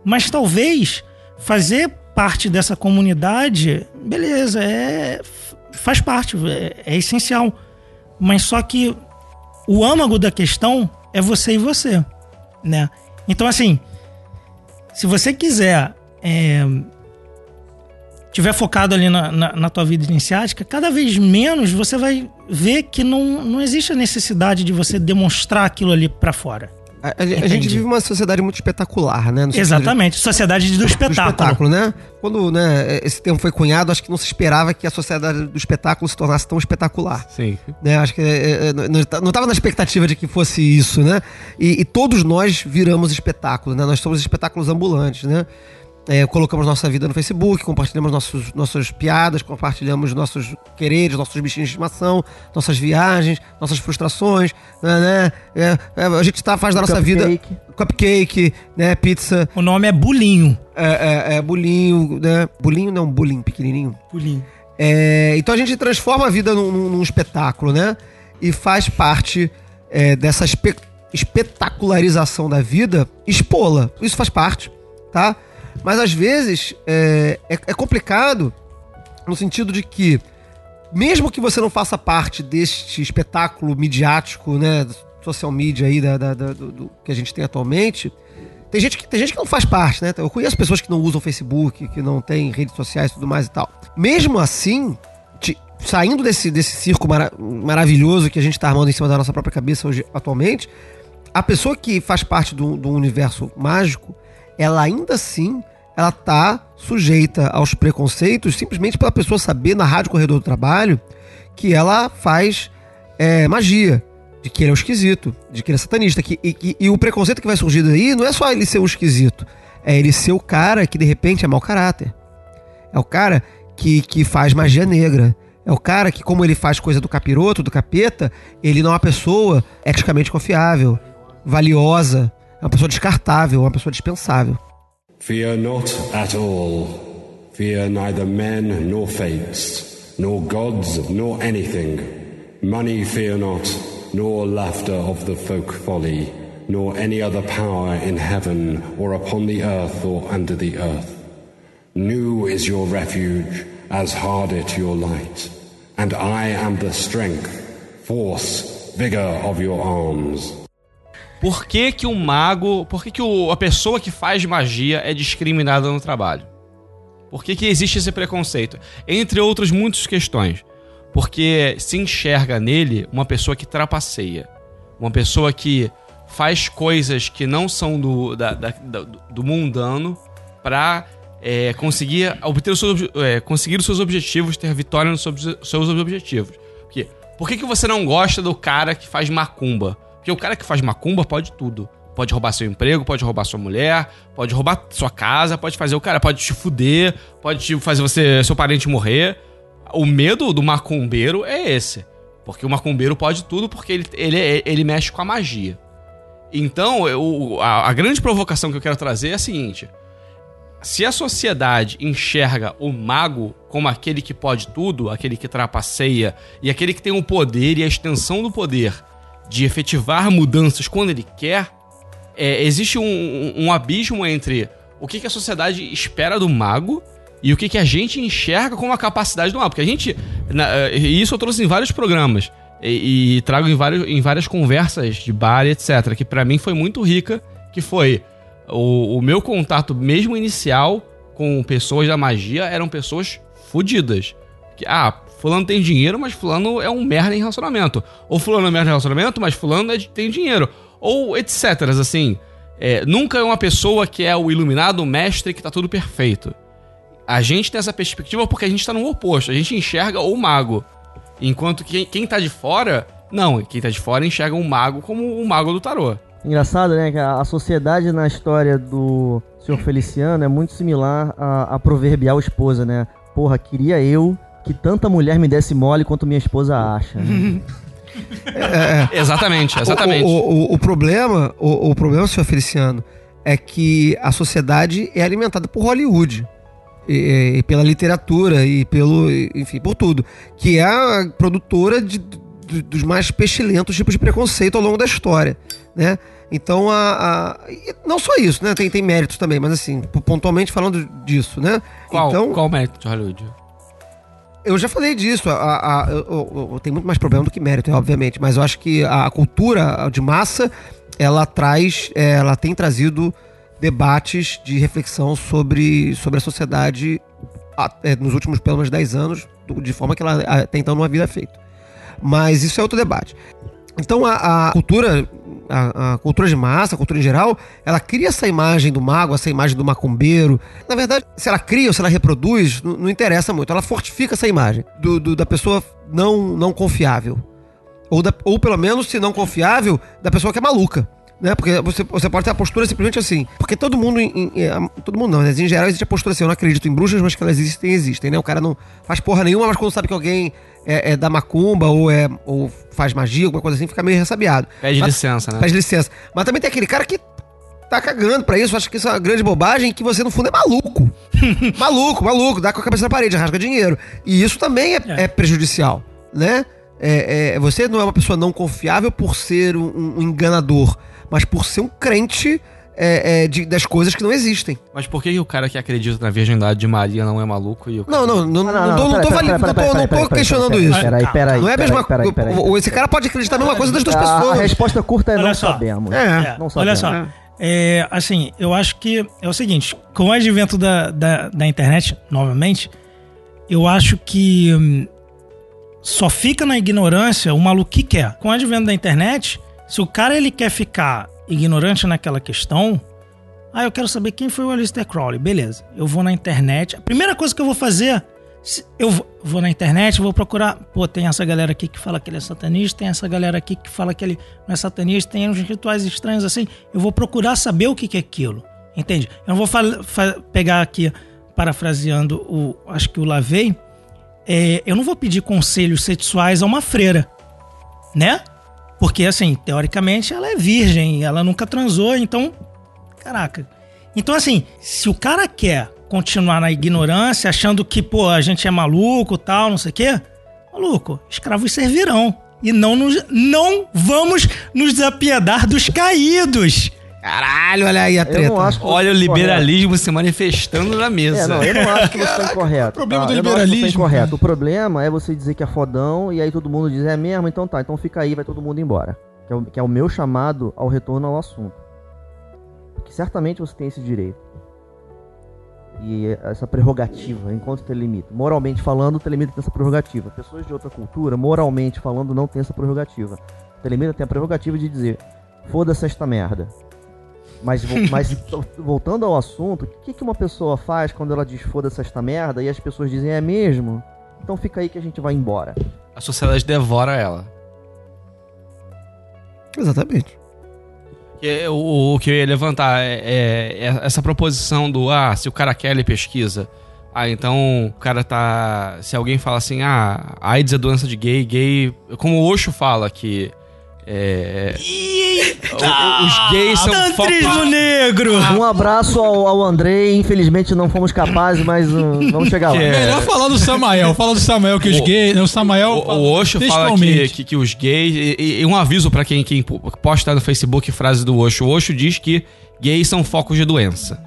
mas talvez fazer parte dessa comunidade, beleza, é faz parte, é, é essencial. Mas só que o âmago da questão é você e você, né? Então, assim, se você quiser é, tiver focado ali na, na, na, tua vida iniciática, cada vez menos você vai ver que não, não existe a necessidade de você demonstrar aquilo ali para fora. A, a, a, gente vive uma sociedade muito espetacular, né? Exatamente, de, sociedade do espetáculo. Do espetáculo, né? Quando né, esse termo foi cunhado, acho que não se esperava que a sociedade do espetáculo se tornasse tão espetacular. Sim. Né? Acho que é, é, não estava na expectativa de que fosse isso, né? E, e, todos nós viramos espetáculo, né? Nós somos espetáculos ambulantes, né? É, colocamos nossa vida no Facebook, compartilhamos nossos, nossas piadas, compartilhamos nossos quereres, nossos bichinhos de estimação, nossas viagens, nossas frustrações, né? né? É, é, a gente tá, faz da nossa cupcake. vida cupcake, né? Pizza. O nome é Bulinho. É, é, é bulinho, né? Bulinho não, bulim, pequenininho. Bulinho. É, então a gente transforma a vida num, num espetáculo, né? E faz parte é, dessa espe espetacularização da vida, expô-la. Isso faz parte, tá? Mas às vezes é, é, é, complicado no sentido de que, mesmo que você não faça parte deste espetáculo midiático, né, social media aí da, da, da do, do, que a gente tem atualmente, tem gente, que, tem gente que não faz parte, né? Eu conheço pessoas que não usam Facebook, que não têm redes sociais e tudo mais e tal. Mesmo assim, te, saindo desse, desse circo mara maravilhoso que a gente está armando em cima da nossa própria cabeça hoje, atualmente, a pessoa que faz parte do, do universo mágico, ela ainda assim ela tá sujeita aos preconceitos simplesmente pela pessoa saber na rádio corredor do trabalho que ela faz é, magia, de que ele é um esquisito, de que ele é satanista. Que, e, e, e, o preconceito que vai surgir daí não é só ele ser um esquisito, é ele ser o cara que de repente é mau caráter. É o cara que, que faz magia negra. É o cara que, como ele faz coisa do capiroto, do capeta, ele não é uma pessoa eticamente confiável, valiosa, uma pessoa descartável, uma pessoa dispensável. Fear not at all. Fear neither men nor fates, nor gods nor anything. Money fear not, nor laughter of the folk folly, nor any other power in heaven or upon the earth or under the earth. New is your refuge, as hard it your light, and I am the strength, force, vigor of your arms. Por que, que o mago, por que, que o, a pessoa que faz magia é discriminada no trabalho? Por que, que existe esse preconceito? Entre outras muitas questões. Porque se enxerga nele uma pessoa que trapaceia. Uma pessoa que faz coisas que não são do, da, da, do mundano para é, conseguir obter os seus, é, conseguir os seus objetivos, ter vitória nos seus objetivos. Por que, que você não gosta do cara que faz macumba? Porque o cara que faz macumba pode tudo. Pode roubar seu emprego, pode roubar sua mulher, pode roubar sua casa, pode fazer o cara, pode te fuder, pode fazer você, seu parente morrer. O medo do macumbeiro é esse. Porque o macumbeiro pode tudo porque ele, ele, ele mexe com a magia. Então, eu, a, a grande provocação que eu quero trazer é a seguinte: se a sociedade enxerga o mago como aquele que pode tudo, aquele que trapaceia e aquele que tem o poder e a extensão do poder de efetivar mudanças quando ele quer, é, existe um, um, abismo entre o que, que, a sociedade espera do mago e o que, que a gente enxerga como a capacidade do mago. Porque a gente. Na, é, isso eu trouxe em vários programas. E, e, trago em, vários, em várias conversas de bar, etc. Que para mim foi muito rica. Que foi o, o meu contato, mesmo inicial, com pessoas da magia, eram pessoas fodidas. Ah, fulano tem dinheiro, mas fulano é um merda em relacionamento. Ou fulano é merda em relacionamento, mas fulano é tem dinheiro. Ou etc, assim. É, nunca é uma pessoa que é o iluminado, o mestre, que tá tudo perfeito. A gente tem essa perspectiva porque a gente tá no oposto. A gente enxerga o mago. Enquanto que quem, tá de fora, não. Quem tá de fora enxerga o mago como o mago do tarô. Engraçado, né? Que a sociedade na história do Sr. Feliciano é muito similar à proverbial esposa, né? Porra, queria eu que tanta mulher me desse mole quanto minha esposa acha. né? Exatamente, exatamente. O, o- o- o problema, o, o problema, senhor Feliciano, é que a sociedade é alimentada por Hollywood. E, e pela literatura e pelo, enfim, por tudo. Que é a produtora de- de- dos mais pestilentos tipos de preconceito ao longo da história, né? Então, a, a- não só isso, né? Tem, tem méritos também, mas assim, pontualmente falando disso, né? Qual, então, qual o mérito de Hollywood? Eu já falei disso. A, a, a- eu- eu- tem muito mais problema do que mérito, é, obviamente. Mas eu acho que a, cultura de massa, ela traz, é, ela tem trazido debates de reflexão sobre, sobre a sociedade é, nos últimos pelo menos 10 anos, de forma que ela até então não havia feito. Mas isso é outro debate. Então a, a cultura, a, a cultura de massa, a cultura em geral, ela cria essa imagem do mago, essa imagem do macumbeiro. Na verdade, se ela cria ou se ela reproduz, não, não interessa muito. Ela fortifica essa imagem do, do- da pessoa não, não confiável. Ou, da- ou pelo menos, se não confiável, da pessoa que é maluca. Né? Porque você, você pode ter a postura simplesmente assim. Porque todo mundo, em- em- em- todo mundo não, né? Em geral existe a postura assim, eu não acredito em bruxas, mas que elas existem, existem, né? O cara não faz porra nenhuma, mas quando sabe que alguém é, é da macumba ou, é, ou faz magia, alguma coisa assim, fica meio ressabiado. Pede Mas- licença, né? Pede licença. Mas também tem aquele cara que tá cagando pra isso, acha que isso é uma grande bobagem, que você no fundo é maluco. [laughs] maluco, maluco, dá com a cabeça na parede, rasga dinheiro. E isso também é, é prejudicial, né? É, é, você não é uma pessoa não confiável por ser um, um enganador, mas por ser um crente é, é, de- das coisas que não existem. Mas por que o cara que acredita na virgindade de Maria não é maluco e o cara... Não, não, não, não, não, tô, não tô, não tô- não tô questionando isso. peraí, peraí, não é a mesma peraí, peraí. o- Esse cara pode acreditar a mesma coisa das duas A, a pessoas. resposta curta é não sabemos. É. Não sabemos. Olha só. É, assim, eu acho que é o seguinte: com o advento da, da, da internet, novamente, eu acho que hum, só fica na ignorância o maluco que quer. Com o advento da internet, se o cara ele quer ficar ignorante naquela questão, ah, eu quero saber quem foi o Aleister Crowley. Beleza, eu vou na internet. A primeira coisa que eu vou fazer, eu vou- na internet, vou procurar. Pô, tem essa galera aqui que fala que ele é satanista, tem essa galera aqui que fala que ele não é satanista, tem uns rituais estranhos assim. Eu vou procurar saber o que que é aquilo. Entende? Eu não vou pegar aqui, parafraseando o. Acho que o Lavei. é, eu não vou pedir conselhos sexuais a uma freira, né? Porque, assim, teoricamente ela é virgem, ela nunca transou, então. Caraca. Então, assim, se o cara quer continuar na ignorância, achando que, pô, a gente é maluco tal, não sei o quê, maluco, escravos servirão. E não, nos, não vamos nos desapiedar dos caídos. Caralho, olha aí a que Olha o está liberalismo se manifestando na mesa. É, não, eu não acho que você está incorreto. problema tá? do você liberalismo, incorreto. O problema é você dizer que é fodão e aí todo mundo diz, é mesmo? Então tá, então fica aí, vai todo mundo embora. Que é o, que é o meu chamado ao retorno ao assunto. Porque certamente você tem esse direito. E essa prerrogativa, enquanto telemita. Moralmente falando, o telemita tem essa prerrogativa. Pessoas de outra cultura, moralmente falando, não tem essa prerrogativa. O telemita tem a prerrogativa de dizer, foda-se esta merda. Mas, [laughs] mas voltando ao assunto, o que, que uma pessoa faz quando ela diz foda-se esta merda e as pessoas dizem é mesmo? Então fica aí que a gente vai embora. A sociedade devora ela. Exatamente. Que é O, o que eu ia levantar é, é- é essa proposição do ah, se o cara quer, ele pesquisa. Ah, então o cara tá. Se alguém fala assim, ah, AIDS é doença de gay, gay. Como o Osho fala que. É, o- o- os gays são Tantrismo focos. negro! Um abraço ao, ao Andrei, infelizmente não fomos capazes, mas uh, vamos chegar lá. É- Melhor falar do Samael. Fala do Samael que os O- gays. O Samael. O, o Osho fala que, que, que os gays. E, e- um aviso pra quem, quem posta no Facebook frase do Osho. O Osho diz que gays são focos de doença.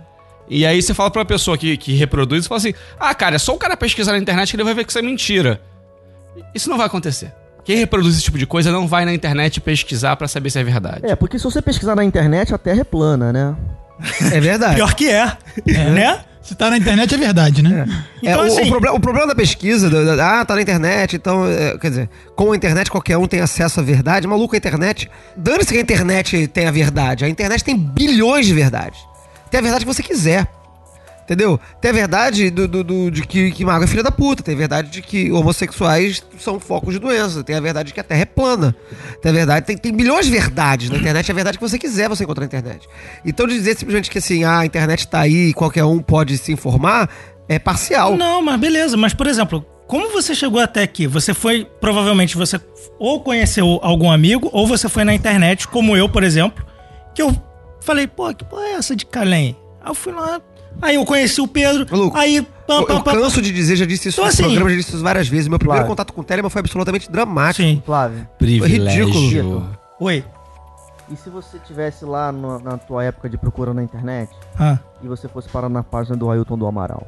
E aí você fala pra uma pessoa que, que reproduz e fala assim: Ah, cara, é só o cara pesquisar na internet que ele vai ver que isso é mentira. Isso não vai acontecer. Quem reproduz esse tipo de coisa não vai na internet pesquisar pra saber se é verdade. É, porque se você pesquisar na internet, a Terra é plana, né? É verdade. Pior que é, né? Se tá na internet é verdade, né? É, Então, o, assim- o proble- o problema da pesquisa, da- da- ah, tá na internet, então, é, quer dizer, com a internet qualquer um tem acesso à verdade. Maluco, a internet. Dane-se que a internet tem a verdade. A internet tem bilhões de verdades. Tem a verdade que você quiser. Entendeu? Tem a verdade do, do- do- de que, que mago é filha da puta. Tem a verdade de que homossexuais são focos de doença. Tem a verdade de que a Terra é plana. Tem a verdade. Tem, tem bilhões de verdades na internet. É a verdade que você quiser você encontrar na internet. Então dizer simplesmente que assim, ah, a internet tá aí e qualquer um pode se informar é parcial. Não, mas beleza. Mas, por exemplo, como você chegou até aqui? Você foi, provavelmente, você ou conheceu algum amigo, ou você foi na internet, como eu, por exemplo, que eu falei, pô, que porra é essa de Calém? Aí eu fui lá, aí eu conheci o Pedro, aí... Pam, Eu, pam, eu pam, canso de dizer, já disse isso Então, no assim- programa, já disse isso várias vezes. Meu primeiro Flávio. contato com o Telemann foi absolutamente dramático. Sim. Flávio. Privilégio. ridículo. Oi. E se você tivesse lá no- na tua época de procura na internet Ah. e você fosse parar na página do Ailton do Amaral?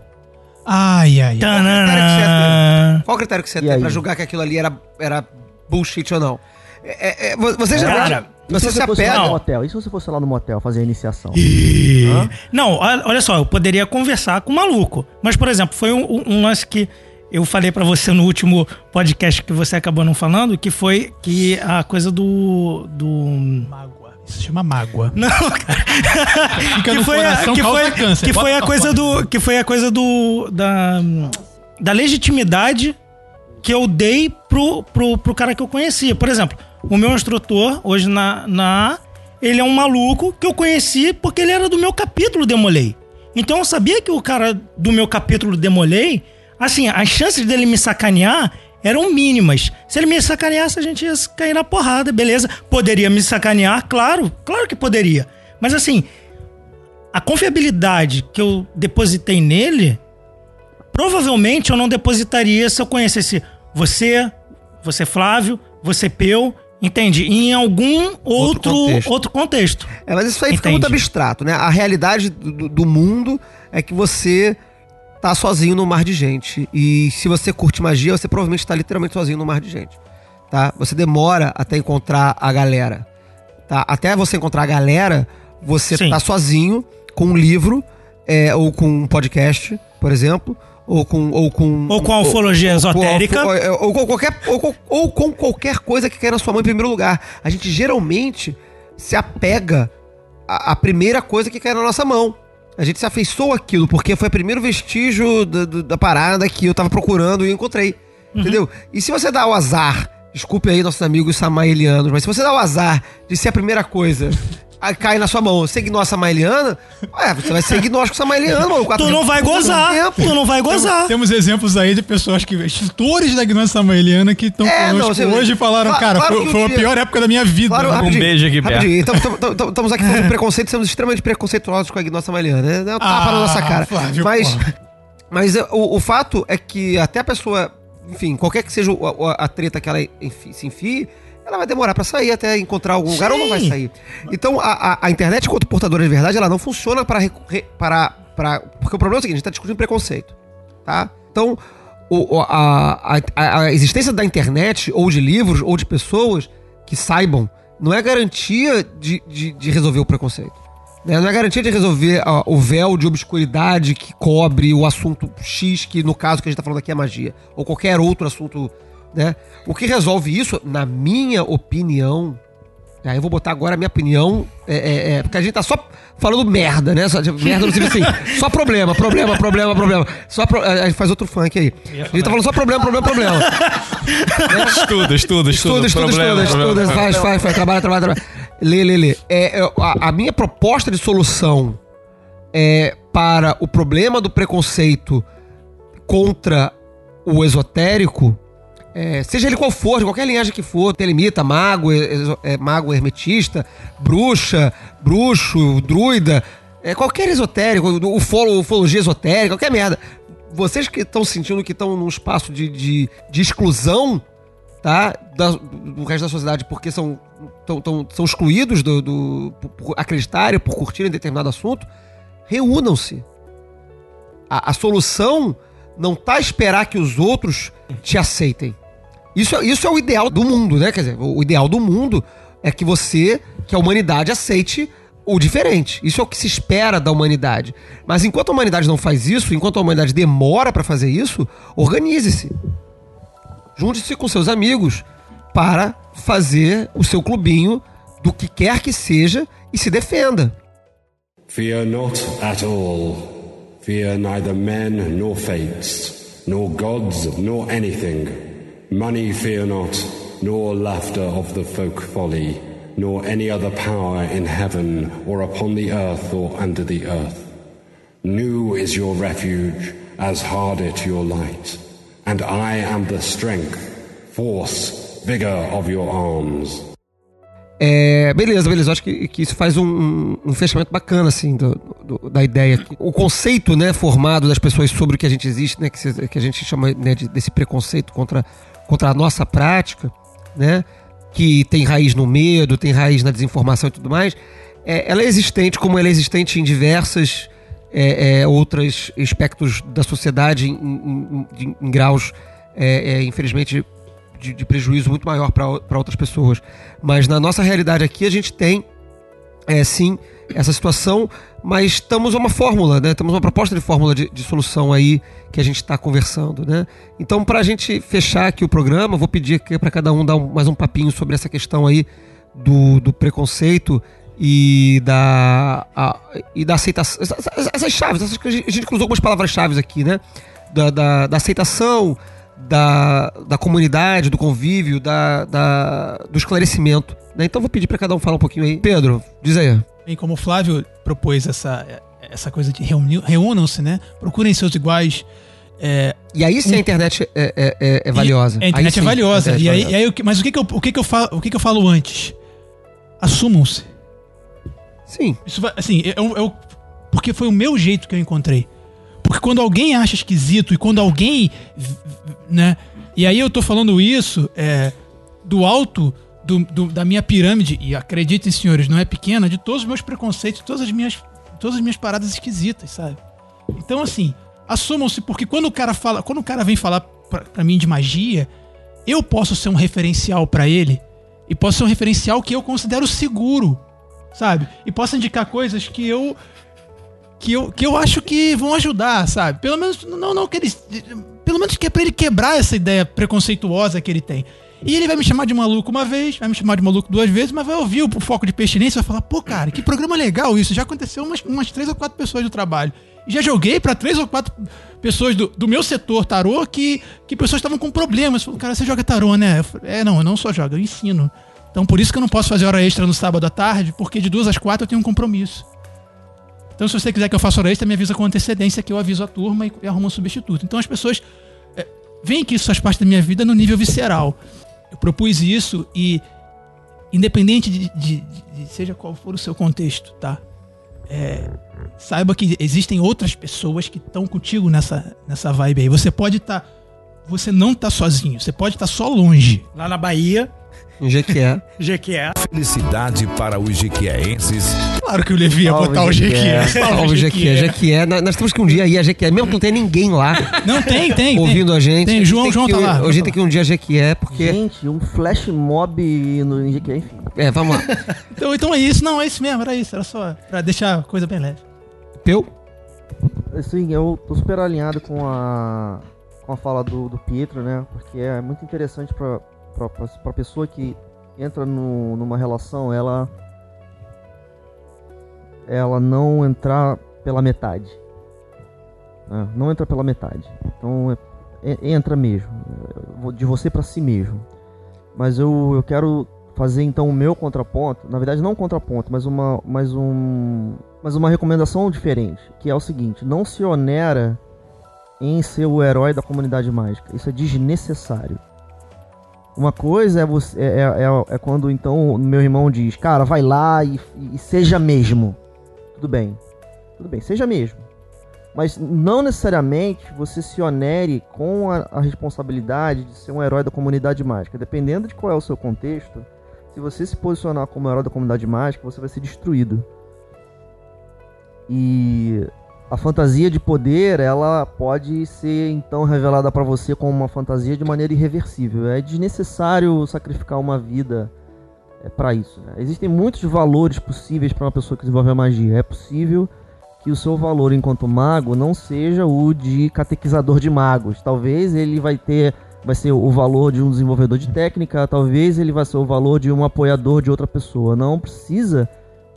Ai, ai, ai. Qual o critério que você E tem aí? pra julgar que aquilo ali era, era bullshit ou não? É, é, é, vo- você já Cara, você se se você fosse lá no apega. motel? E se você fosse lá no motel fazer a iniciação? Ih. Não, olha só, eu poderia conversar com o maluco. Mas, por exemplo, foi um, um- lance que eu falei pra você no último podcast que você acabou não falando, que foi que a coisa do. do... Mágoa. Isso se chama mágoa. [laughs] Não, cara. Fica no que foi, a, coração, que causa foi, câncer. que foi a coisa do. Que foi a coisa do. Da, da legitimidade que eu dei pro, pro, pro cara que eu conhecia. Por exemplo, o meu instrutor, hoje na, na ele é um maluco que eu conheci porque ele era do meu capítulo Demolei. Então eu sabia que o cara do meu capítulo Demolei, assim, as chances dele me sacanear eram mínimas. Se ele me sacaneasse, a gente ia cair na porrada, beleza. Poderia me sacanear, claro, claro que poderia. Mas assim, a confiabilidade que eu depositei nele, provavelmente eu não depositaria se eu conhecesse você, você Flávio, você Peu, entende? Em algum outro, outro contexto. contexto. É, mas isso aí fica muito abstrato, né? A realidade do, do- do mundo é que você tá sozinho no mar de gente. E se você curte magia, você provavelmente tá literalmente sozinho no mar de gente. Tá? Você demora até encontrar a galera. Tá? Até você encontrar a galera, você Sim. tá sozinho com um livro, é, ou com um podcast, por exemplo. Ou com, ou com. Ou com a ufologia esotérica. Ou, ou- ou com qualquer, ou, ou com qualquer coisa que na sua mão em primeiro lugar. A gente geralmente se apega à, à primeira coisa que cai na nossa mão. A gente se afeiçoa aquilo, porque foi o primeiro vestígio da, da- da parada que eu tava procurando e encontrei. Entendeu? E se você dá o azar, desculpe aí nossos amigos samaelianos, mas se você dá o azar de ser a primeira coisa. A- Cai na sua mão, você ignora a Samaeliana, ué, você vai ser ignóstico Samaeliano, mano. Tu não vai gozar, tu não vai gozar. Temos exemplos aí de pessoas que, instrutores da Gnose Samaeliana que estão É, não, conosco você- hoje e falaram, cara, claro foi, um foi a pior época da minha vida. Claro, rapidinho, beijo aqui perto. rapidinho. Então, Estamos aqui falando de preconceito, somos extremamente preconceituosos com a nossa Maliana. né? É um tapa Ah, na nossa cara. Flávio, mas porra. mas é, o, o fato é que até a pessoa, enfim, qualquer que seja o- a, a treta que ela enfi- se enfie, ela vai demorar pra sair até encontrar algum lugar ou não vai Sim. sair. Então, a, a, a internet, enquanto portadora de verdade, ela não funciona para, recorrer- para, para. Porque o problema é o seguinte: a gente tá discutindo preconceito. Tá? Então, o- a, a, a existência da internet, ou de livros, ou de pessoas que saibam, não é garantia de, de, de resolver o preconceito. né? Não é garantia de resolver ó, o véu de obscuridade que cobre o assunto X, que no caso que a gente tá falando aqui é magia, ou qualquer outro assunto. Né? O que resolve isso, na minha opinião, Aí eu vou botar agora a minha opinião, é, é, é, porque a gente tá só falando merda, né? Só, merda no sentido assim, só problema, problema, problema, problema. Só pro, a gente faz outro funk aí. A gente tá falando só problema, problema, problema. Estuda, estuda, estuda. Estuda, estuda, Problema, estuda, problema. estuda, faz, faz, faz, trabalha, trabalha, trabalha. Lê, lê, lê. É, é, a, a minha proposta de solução é para o problema do preconceito contra o esotérico, é, seja ele qual for, de qualquer linhagem que for, telemita, mago, exo- é, mago hermetista, bruxa, bruxo, druida, é, qualquer esotérico, ufolo, ufologia esotérica, qualquer merda. Vocês que estão sentindo que estão num espaço de, de, de exclusão, tá? Da- do resto da sociedade, porque são, tão, tão- são excluídos do, do, por acreditarem, por curtirem determinado assunto, reúnam-se. A, a solução não tá esperar que os outros te aceitem. Isso, é- isso é o ideal do mundo, né? Quer dizer, o ideal do mundo é que você, que a humanidade aceite o, diferente. Isso é o que se espera da humanidade. Mas enquanto a humanidade não faz isso, enquanto a humanidade demora para fazer isso, organize-se. Junte-se com seus amigos para fazer o seu clubinho do que quer que seja e se defenda. Fear not at all. Fear neither men nor fates, nor gods nor anything. Money fear not, nor laughter of the folk folly, nor any other power in heaven or upon the earth or under the earth. New is your refuge, as hard it your light. And I am the strength, force, vigor of your arms. É, beleza, beleza. Acho que, que isso faz um, um, um fechamento bacana, assim, do, do- da ideia. O conceito, né, formado das pessoas sobre o que a gente existe, né, que, se- que a gente chama né, de- desse preconceito contra, contra a nossa prática, né, que tem raiz no medo, tem raiz na desinformação e tudo mais, é, ela é existente como ela é existente em diversas é, é, outros aspectos da sociedade em, em- em- em graus, é, é, infelizmente, de, de prejuízo muito maior para outras pessoas. Mas na nossa realidade aqui, a gente tem, é, sim, essa situação, mas estamos uma fórmula, né? Temos uma proposta de fórmula de, de solução aí que a gente está conversando, né? Então, para a gente fechar aqui o programa, vou pedir para cada um dar um- mais um papinho sobre essa questão aí do, do preconceito e da, a- e da aceitação. Essas, essas- chaves, essas a gente cruzou algumas palavras-chave aqui, né? Da, da, da aceitação, da, da comunidade, do convívio, da, da- do esclarecimento. Né? Então vou pedir para cada um falar um pouquinho aí. Pedro, diz aí. Bem, como o Flávio propôs essa, essa coisa de reúnam-se, né? Procurem seus iguais. é, E aí sim a internet é, é- é- é valiosa. E a internet Aí sim, é valiosa. a internet E é aí, valiosa. e aí o que- mas o que, que, eu, o, que, que, eu falo, o que, que eu falo antes? Assumam-se. Sim. Isso vai, assim, eu, eu- porque foi o meu jeito que eu encontrei. Porque quando alguém acha esquisito e quando alguém, né? E aí eu tô falando isso é, do alto do, do- da minha pirâmide e acreditem, senhores, não é pequena, de todos os meus preconceitos, todas as minhas, todas as minhas paradas esquisitas, sabe? Então assim, assumam-se porque quando o cara fala, quando o cara vem falar pra, pra mim de magia, eu posso ser um referencial pra ele e posso ser um referencial que eu considero seguro, sabe? E posso indicar coisas que eu que eu, que eu acho que vão ajudar, sabe? Pelo menos não não que ele pelo menos que é pra ele quebrar essa ideia preconceituosa que ele tem. E ele vai me chamar de maluco uma vez, vai me chamar de maluco duas vezes, mas vai ouvir o foco de pestilência e vai falar: pô, cara, que programa legal isso. Já aconteceu umas, umas três ou quatro pessoas do trabalho. Já joguei pra três ou quatro pessoas do, do meu setor tarô que, que pessoas estavam com problemas. Falou, cara, você joga tarô, né? Falei, é, não, eu não só jogo, eu ensino. Então por isso que eu não posso fazer hora extra no sábado à tarde, porque de duas às quatro eu tenho um compromisso. Então, se você quiser que eu faça hora extra, me avisa com antecedência que eu aviso a turma e, e arrumo um substituto. Então, as pessoas é, veem que isso faz parte da minha vida no nível visceral. Eu propus isso e, independente de, de- de- de seja qual for o seu contexto, tá? É, saiba que existem outras pessoas que estão contigo nessa, nessa vibe aí. Você pode estar. você não tá sozinho, você pode estar só longe. Lá na Bahia. Jequié. Jequié. Felicidade para os jequiéenses. Claro que o Levi ia botar o Jequié. Salve, Jequié. Jequié. Nós nós temos que um dia ir a Jequié, mesmo que não tenha ninguém lá. Não, tem, tem. Ouvindo tem. a gente. Tem, João- tem João que, tá lá. A gente tem que ir um dia a Jequié, porque. Gente, um flash mob no NGQ, enfim. É, vamos lá. Então, então é isso. Não, é isso mesmo, era isso. Era só pra deixar a coisa bem leve. Peu? Sim, eu tô super alinhado com a, com a fala do, do Pietro, né? Porque é muito interessante pra, pra pessoa que entra no, numa relação, ela. Ela não entrar pela metade. né? Não entra pela metade. Então, é- é- entra mesmo. é, De você pra si mesmo. Mas eu, eu quero fazer então o meu contraponto, na verdade não um contraponto, mas uma, mas um, mas uma recomendação diferente, que é o seguinte: não se onera em ser o herói da comunidade mágica. Isso é desnecessário. Uma coisa é, você, é, é, é- é quando então meu irmão diz, cara, vai lá e, e seja mesmo. Tudo bem, tudo bem, seja mesmo. Mas não necessariamente você se onere com a, a responsabilidade de ser um herói da comunidade mágica. Dependendo de qual é o seu contexto, se você se posicionar como herói da comunidade mágica, você vai ser destruído. E a fantasia de poder, ela pode ser então revelada pra você como uma fantasia de maneira irreversível. É desnecessário sacrificar uma vida é para isso. Né? Existem muitos valores possíveis para uma pessoa que desenvolve a magia. É possível que o seu valor enquanto mago não seja o de catequizador de magos. Talvez ele vai ter vai ser o valor de um desenvolvedor de técnica, talvez ele vai ser o valor de um apoiador de outra pessoa. Não precisa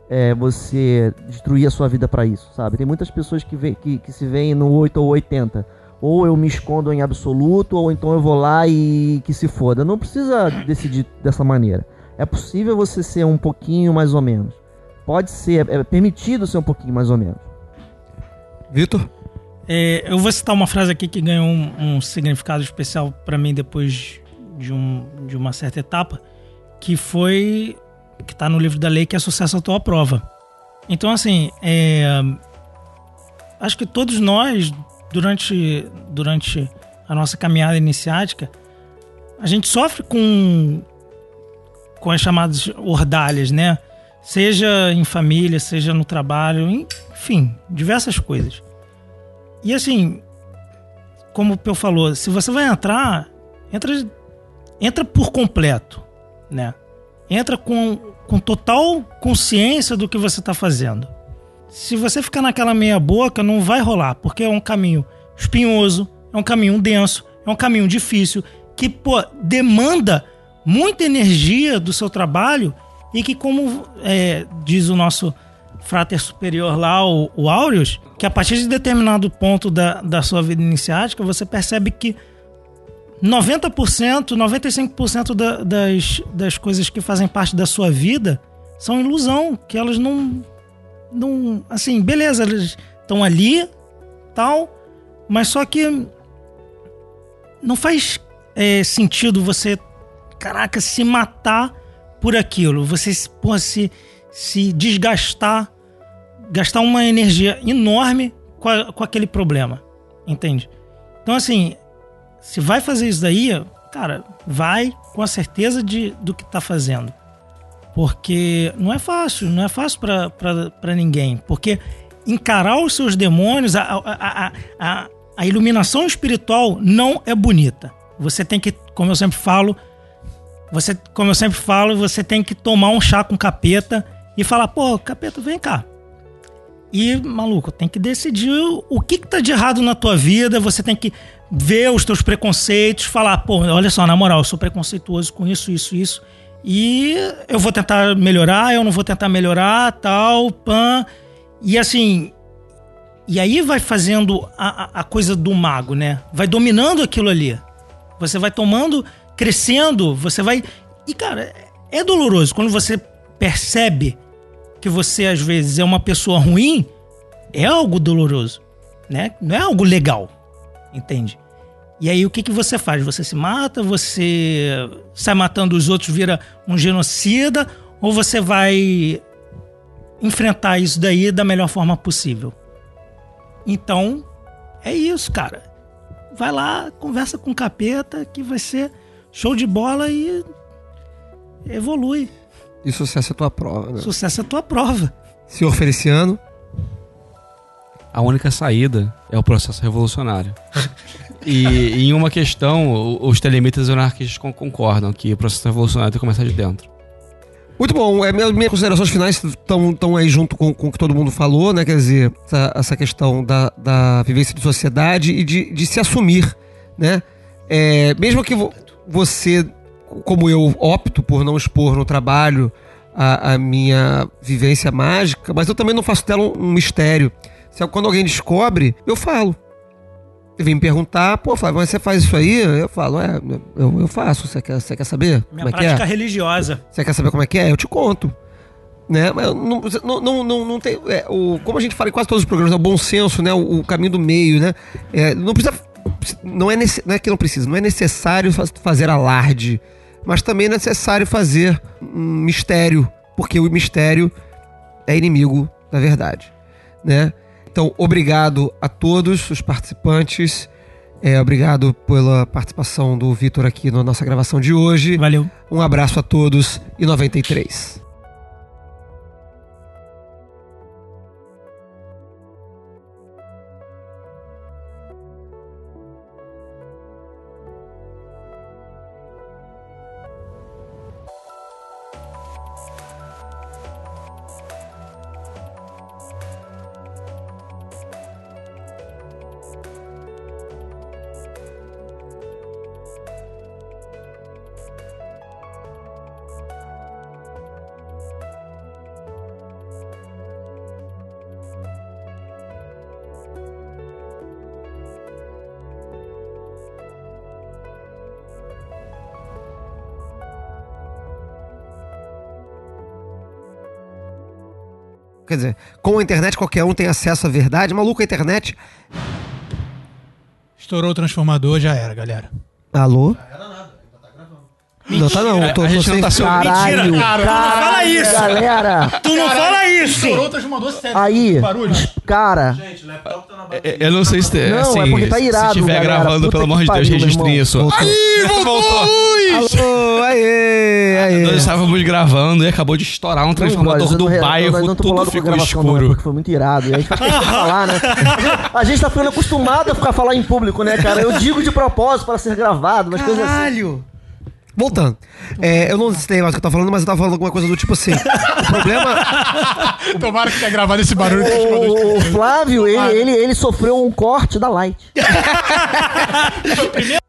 é, você destruir a sua vida para isso, sabe? Tem muitas pessoas que, vê, que, que se veem no 8 ou 80. Ou eu me escondo em absoluto, ou então eu vou lá e que se foda. Não precisa decidir dessa maneira. É possível você ser um pouquinho mais ou menos. Pode ser, é permitido ser um pouquinho mais ou menos. Vitor? É, eu vou citar uma frase aqui que ganhou um, um significado especial para mim depois de, um, de uma certa etapa, que foi que está no livro da lei, que é sucesso à tua prova. Então, assim, é, acho que todos nós, durante, durante a nossa caminhada iniciática, a gente sofre com, com as chamadas ordalhas, né? Seja em família, seja no trabalho, enfim, diversas coisas. E assim, como o Peu falou, se você vai entrar, entra, entra por completo, né? Entra com, com total consciência do que você está fazendo. Se você ficar naquela meia boca, não vai rolar, porque é um caminho espinhoso, é um caminho denso, é um caminho difícil, que pô, demanda muita energia do seu trabalho e que, como é, diz o nosso frater superior lá, o, o Aureus, que a partir de determinado ponto da, da sua vida iniciática, você percebe que 90%, 95% da, das, das coisas que fazem parte da sua vida são ilusão, que elas não. não assim, beleza, elas estão ali, tal, mas só que não faz é, sentido você, caraca, se matar por aquilo, você porra, se, se desgastar, gastar uma energia enorme com, a, com aquele problema, entende? Então, assim, se vai fazer isso daí, cara, vai com a certeza de, do que tá fazendo. Porque não é fácil, não é fácil para ninguém. Porque encarar os seus demônios, a, a, a, a, iluminação espiritual não é bonita. Você tem que, como eu sempre falo, você, como eu sempre falo, você tem que tomar um chá com capeta e falar, pô, capeta, vem cá. E, maluco, tem que decidir o que, que tá de errado na tua vida, você tem que ver os teus preconceitos, falar, pô, olha só, na moral, eu sou preconceituoso com isso, isso, isso. E eu vou tentar melhorar, eu não vou tentar melhorar, tal, pan. E assim. E aí vai fazendo a, a coisa do mago, né? Vai dominando aquilo ali. Você vai tomando, crescendo, você vai. E, cara, é doloroso. Quando você percebe que você, às vezes, é uma pessoa ruim, é algo doloroso, né? Não é algo legal entende? E aí o que, que você faz? Você se mata, você sai matando os outros, vira um genocida, ou você vai enfrentar isso daí da melhor forma possível? Então, é isso, cara. Vai lá, conversa com o capeta, que vai ser show de bola e evolui. E sucesso é a tua prova, né? Sucesso é a tua prova. Senhor Feliciano a única saída é o processo revolucionário. [laughs] e em uma questão, os telemitas e anarquistas concordam que o processo revolucionário tem que começar de dentro. Muito bom. É, minhas, minhas considerações finais estão aí junto com, com o que todo mundo falou, né? Quer dizer, essa, essa questão da, da vivência de sociedade e de, de se assumir, né? É, mesmo que você, como eu, opto por não expor no trabalho a, a minha vivência mágica, mas eu também não faço dela um, um mistério. Se, quando alguém descobre, eu falo. Vem me perguntar, pô, Flávio, mas você faz isso aí? Eu falo, é, eu, eu faço. Você quer, você quer saber? Minha como é prática é? religiosa. Você quer saber como é que é? Eu te conto. Né? Mas não, não, não, não, não tem. É, o, como a gente fala em quase todos os programas, é o bom senso, né? O, o caminho do meio, né? É, não precisa. Não é, nesse, não é que não precisa, não é necessário fazer alarde, mas também é necessário fazer um mistério, porque o mistério é inimigo da verdade, né? Então, obrigado a todos os participantes. É, obrigado pela participação do Vitor aqui na nossa gravação de hoje. Valeu. Um abraço a todos e 93. Internet qualquer um tem acesso à verdade. Maluco, a internet. Estourou o transformador, já era, galera. Alô? Não tá não, tô, A tô gente não tá. Caralho, Mentira, cara, tu não fala caralho, isso. galera. Tu não fala isso! Aí, Barulho. cara, É, Eu não sei se tem. Não, assim, é porque tá irado, Se estiver galera. gravando, pelo amor de Deus, registrem isso. Voltou. Aí, voltou! Alô, aê, aê. Nós estávamos gravando e acabou de estourar um transformador Não, do não- bairro, não tudo falando ficou não, é escuro. porque foi muito irado. E a gente que [laughs] falar, né? A gente, tá ficando acostumado a ficar falar em público, né, cara? Eu digo de propósito para ser gravado, umas coisas assim. Caralho! Voltando. É, eu não sei mais o que eu tava falando, mas eu tava falando alguma coisa do tipo assim. O problema. [laughs] Tomara que tenha gravado esse barulho. transformador. O, o Flávio, ele, ele, ele sofreu um corte da Light. [laughs]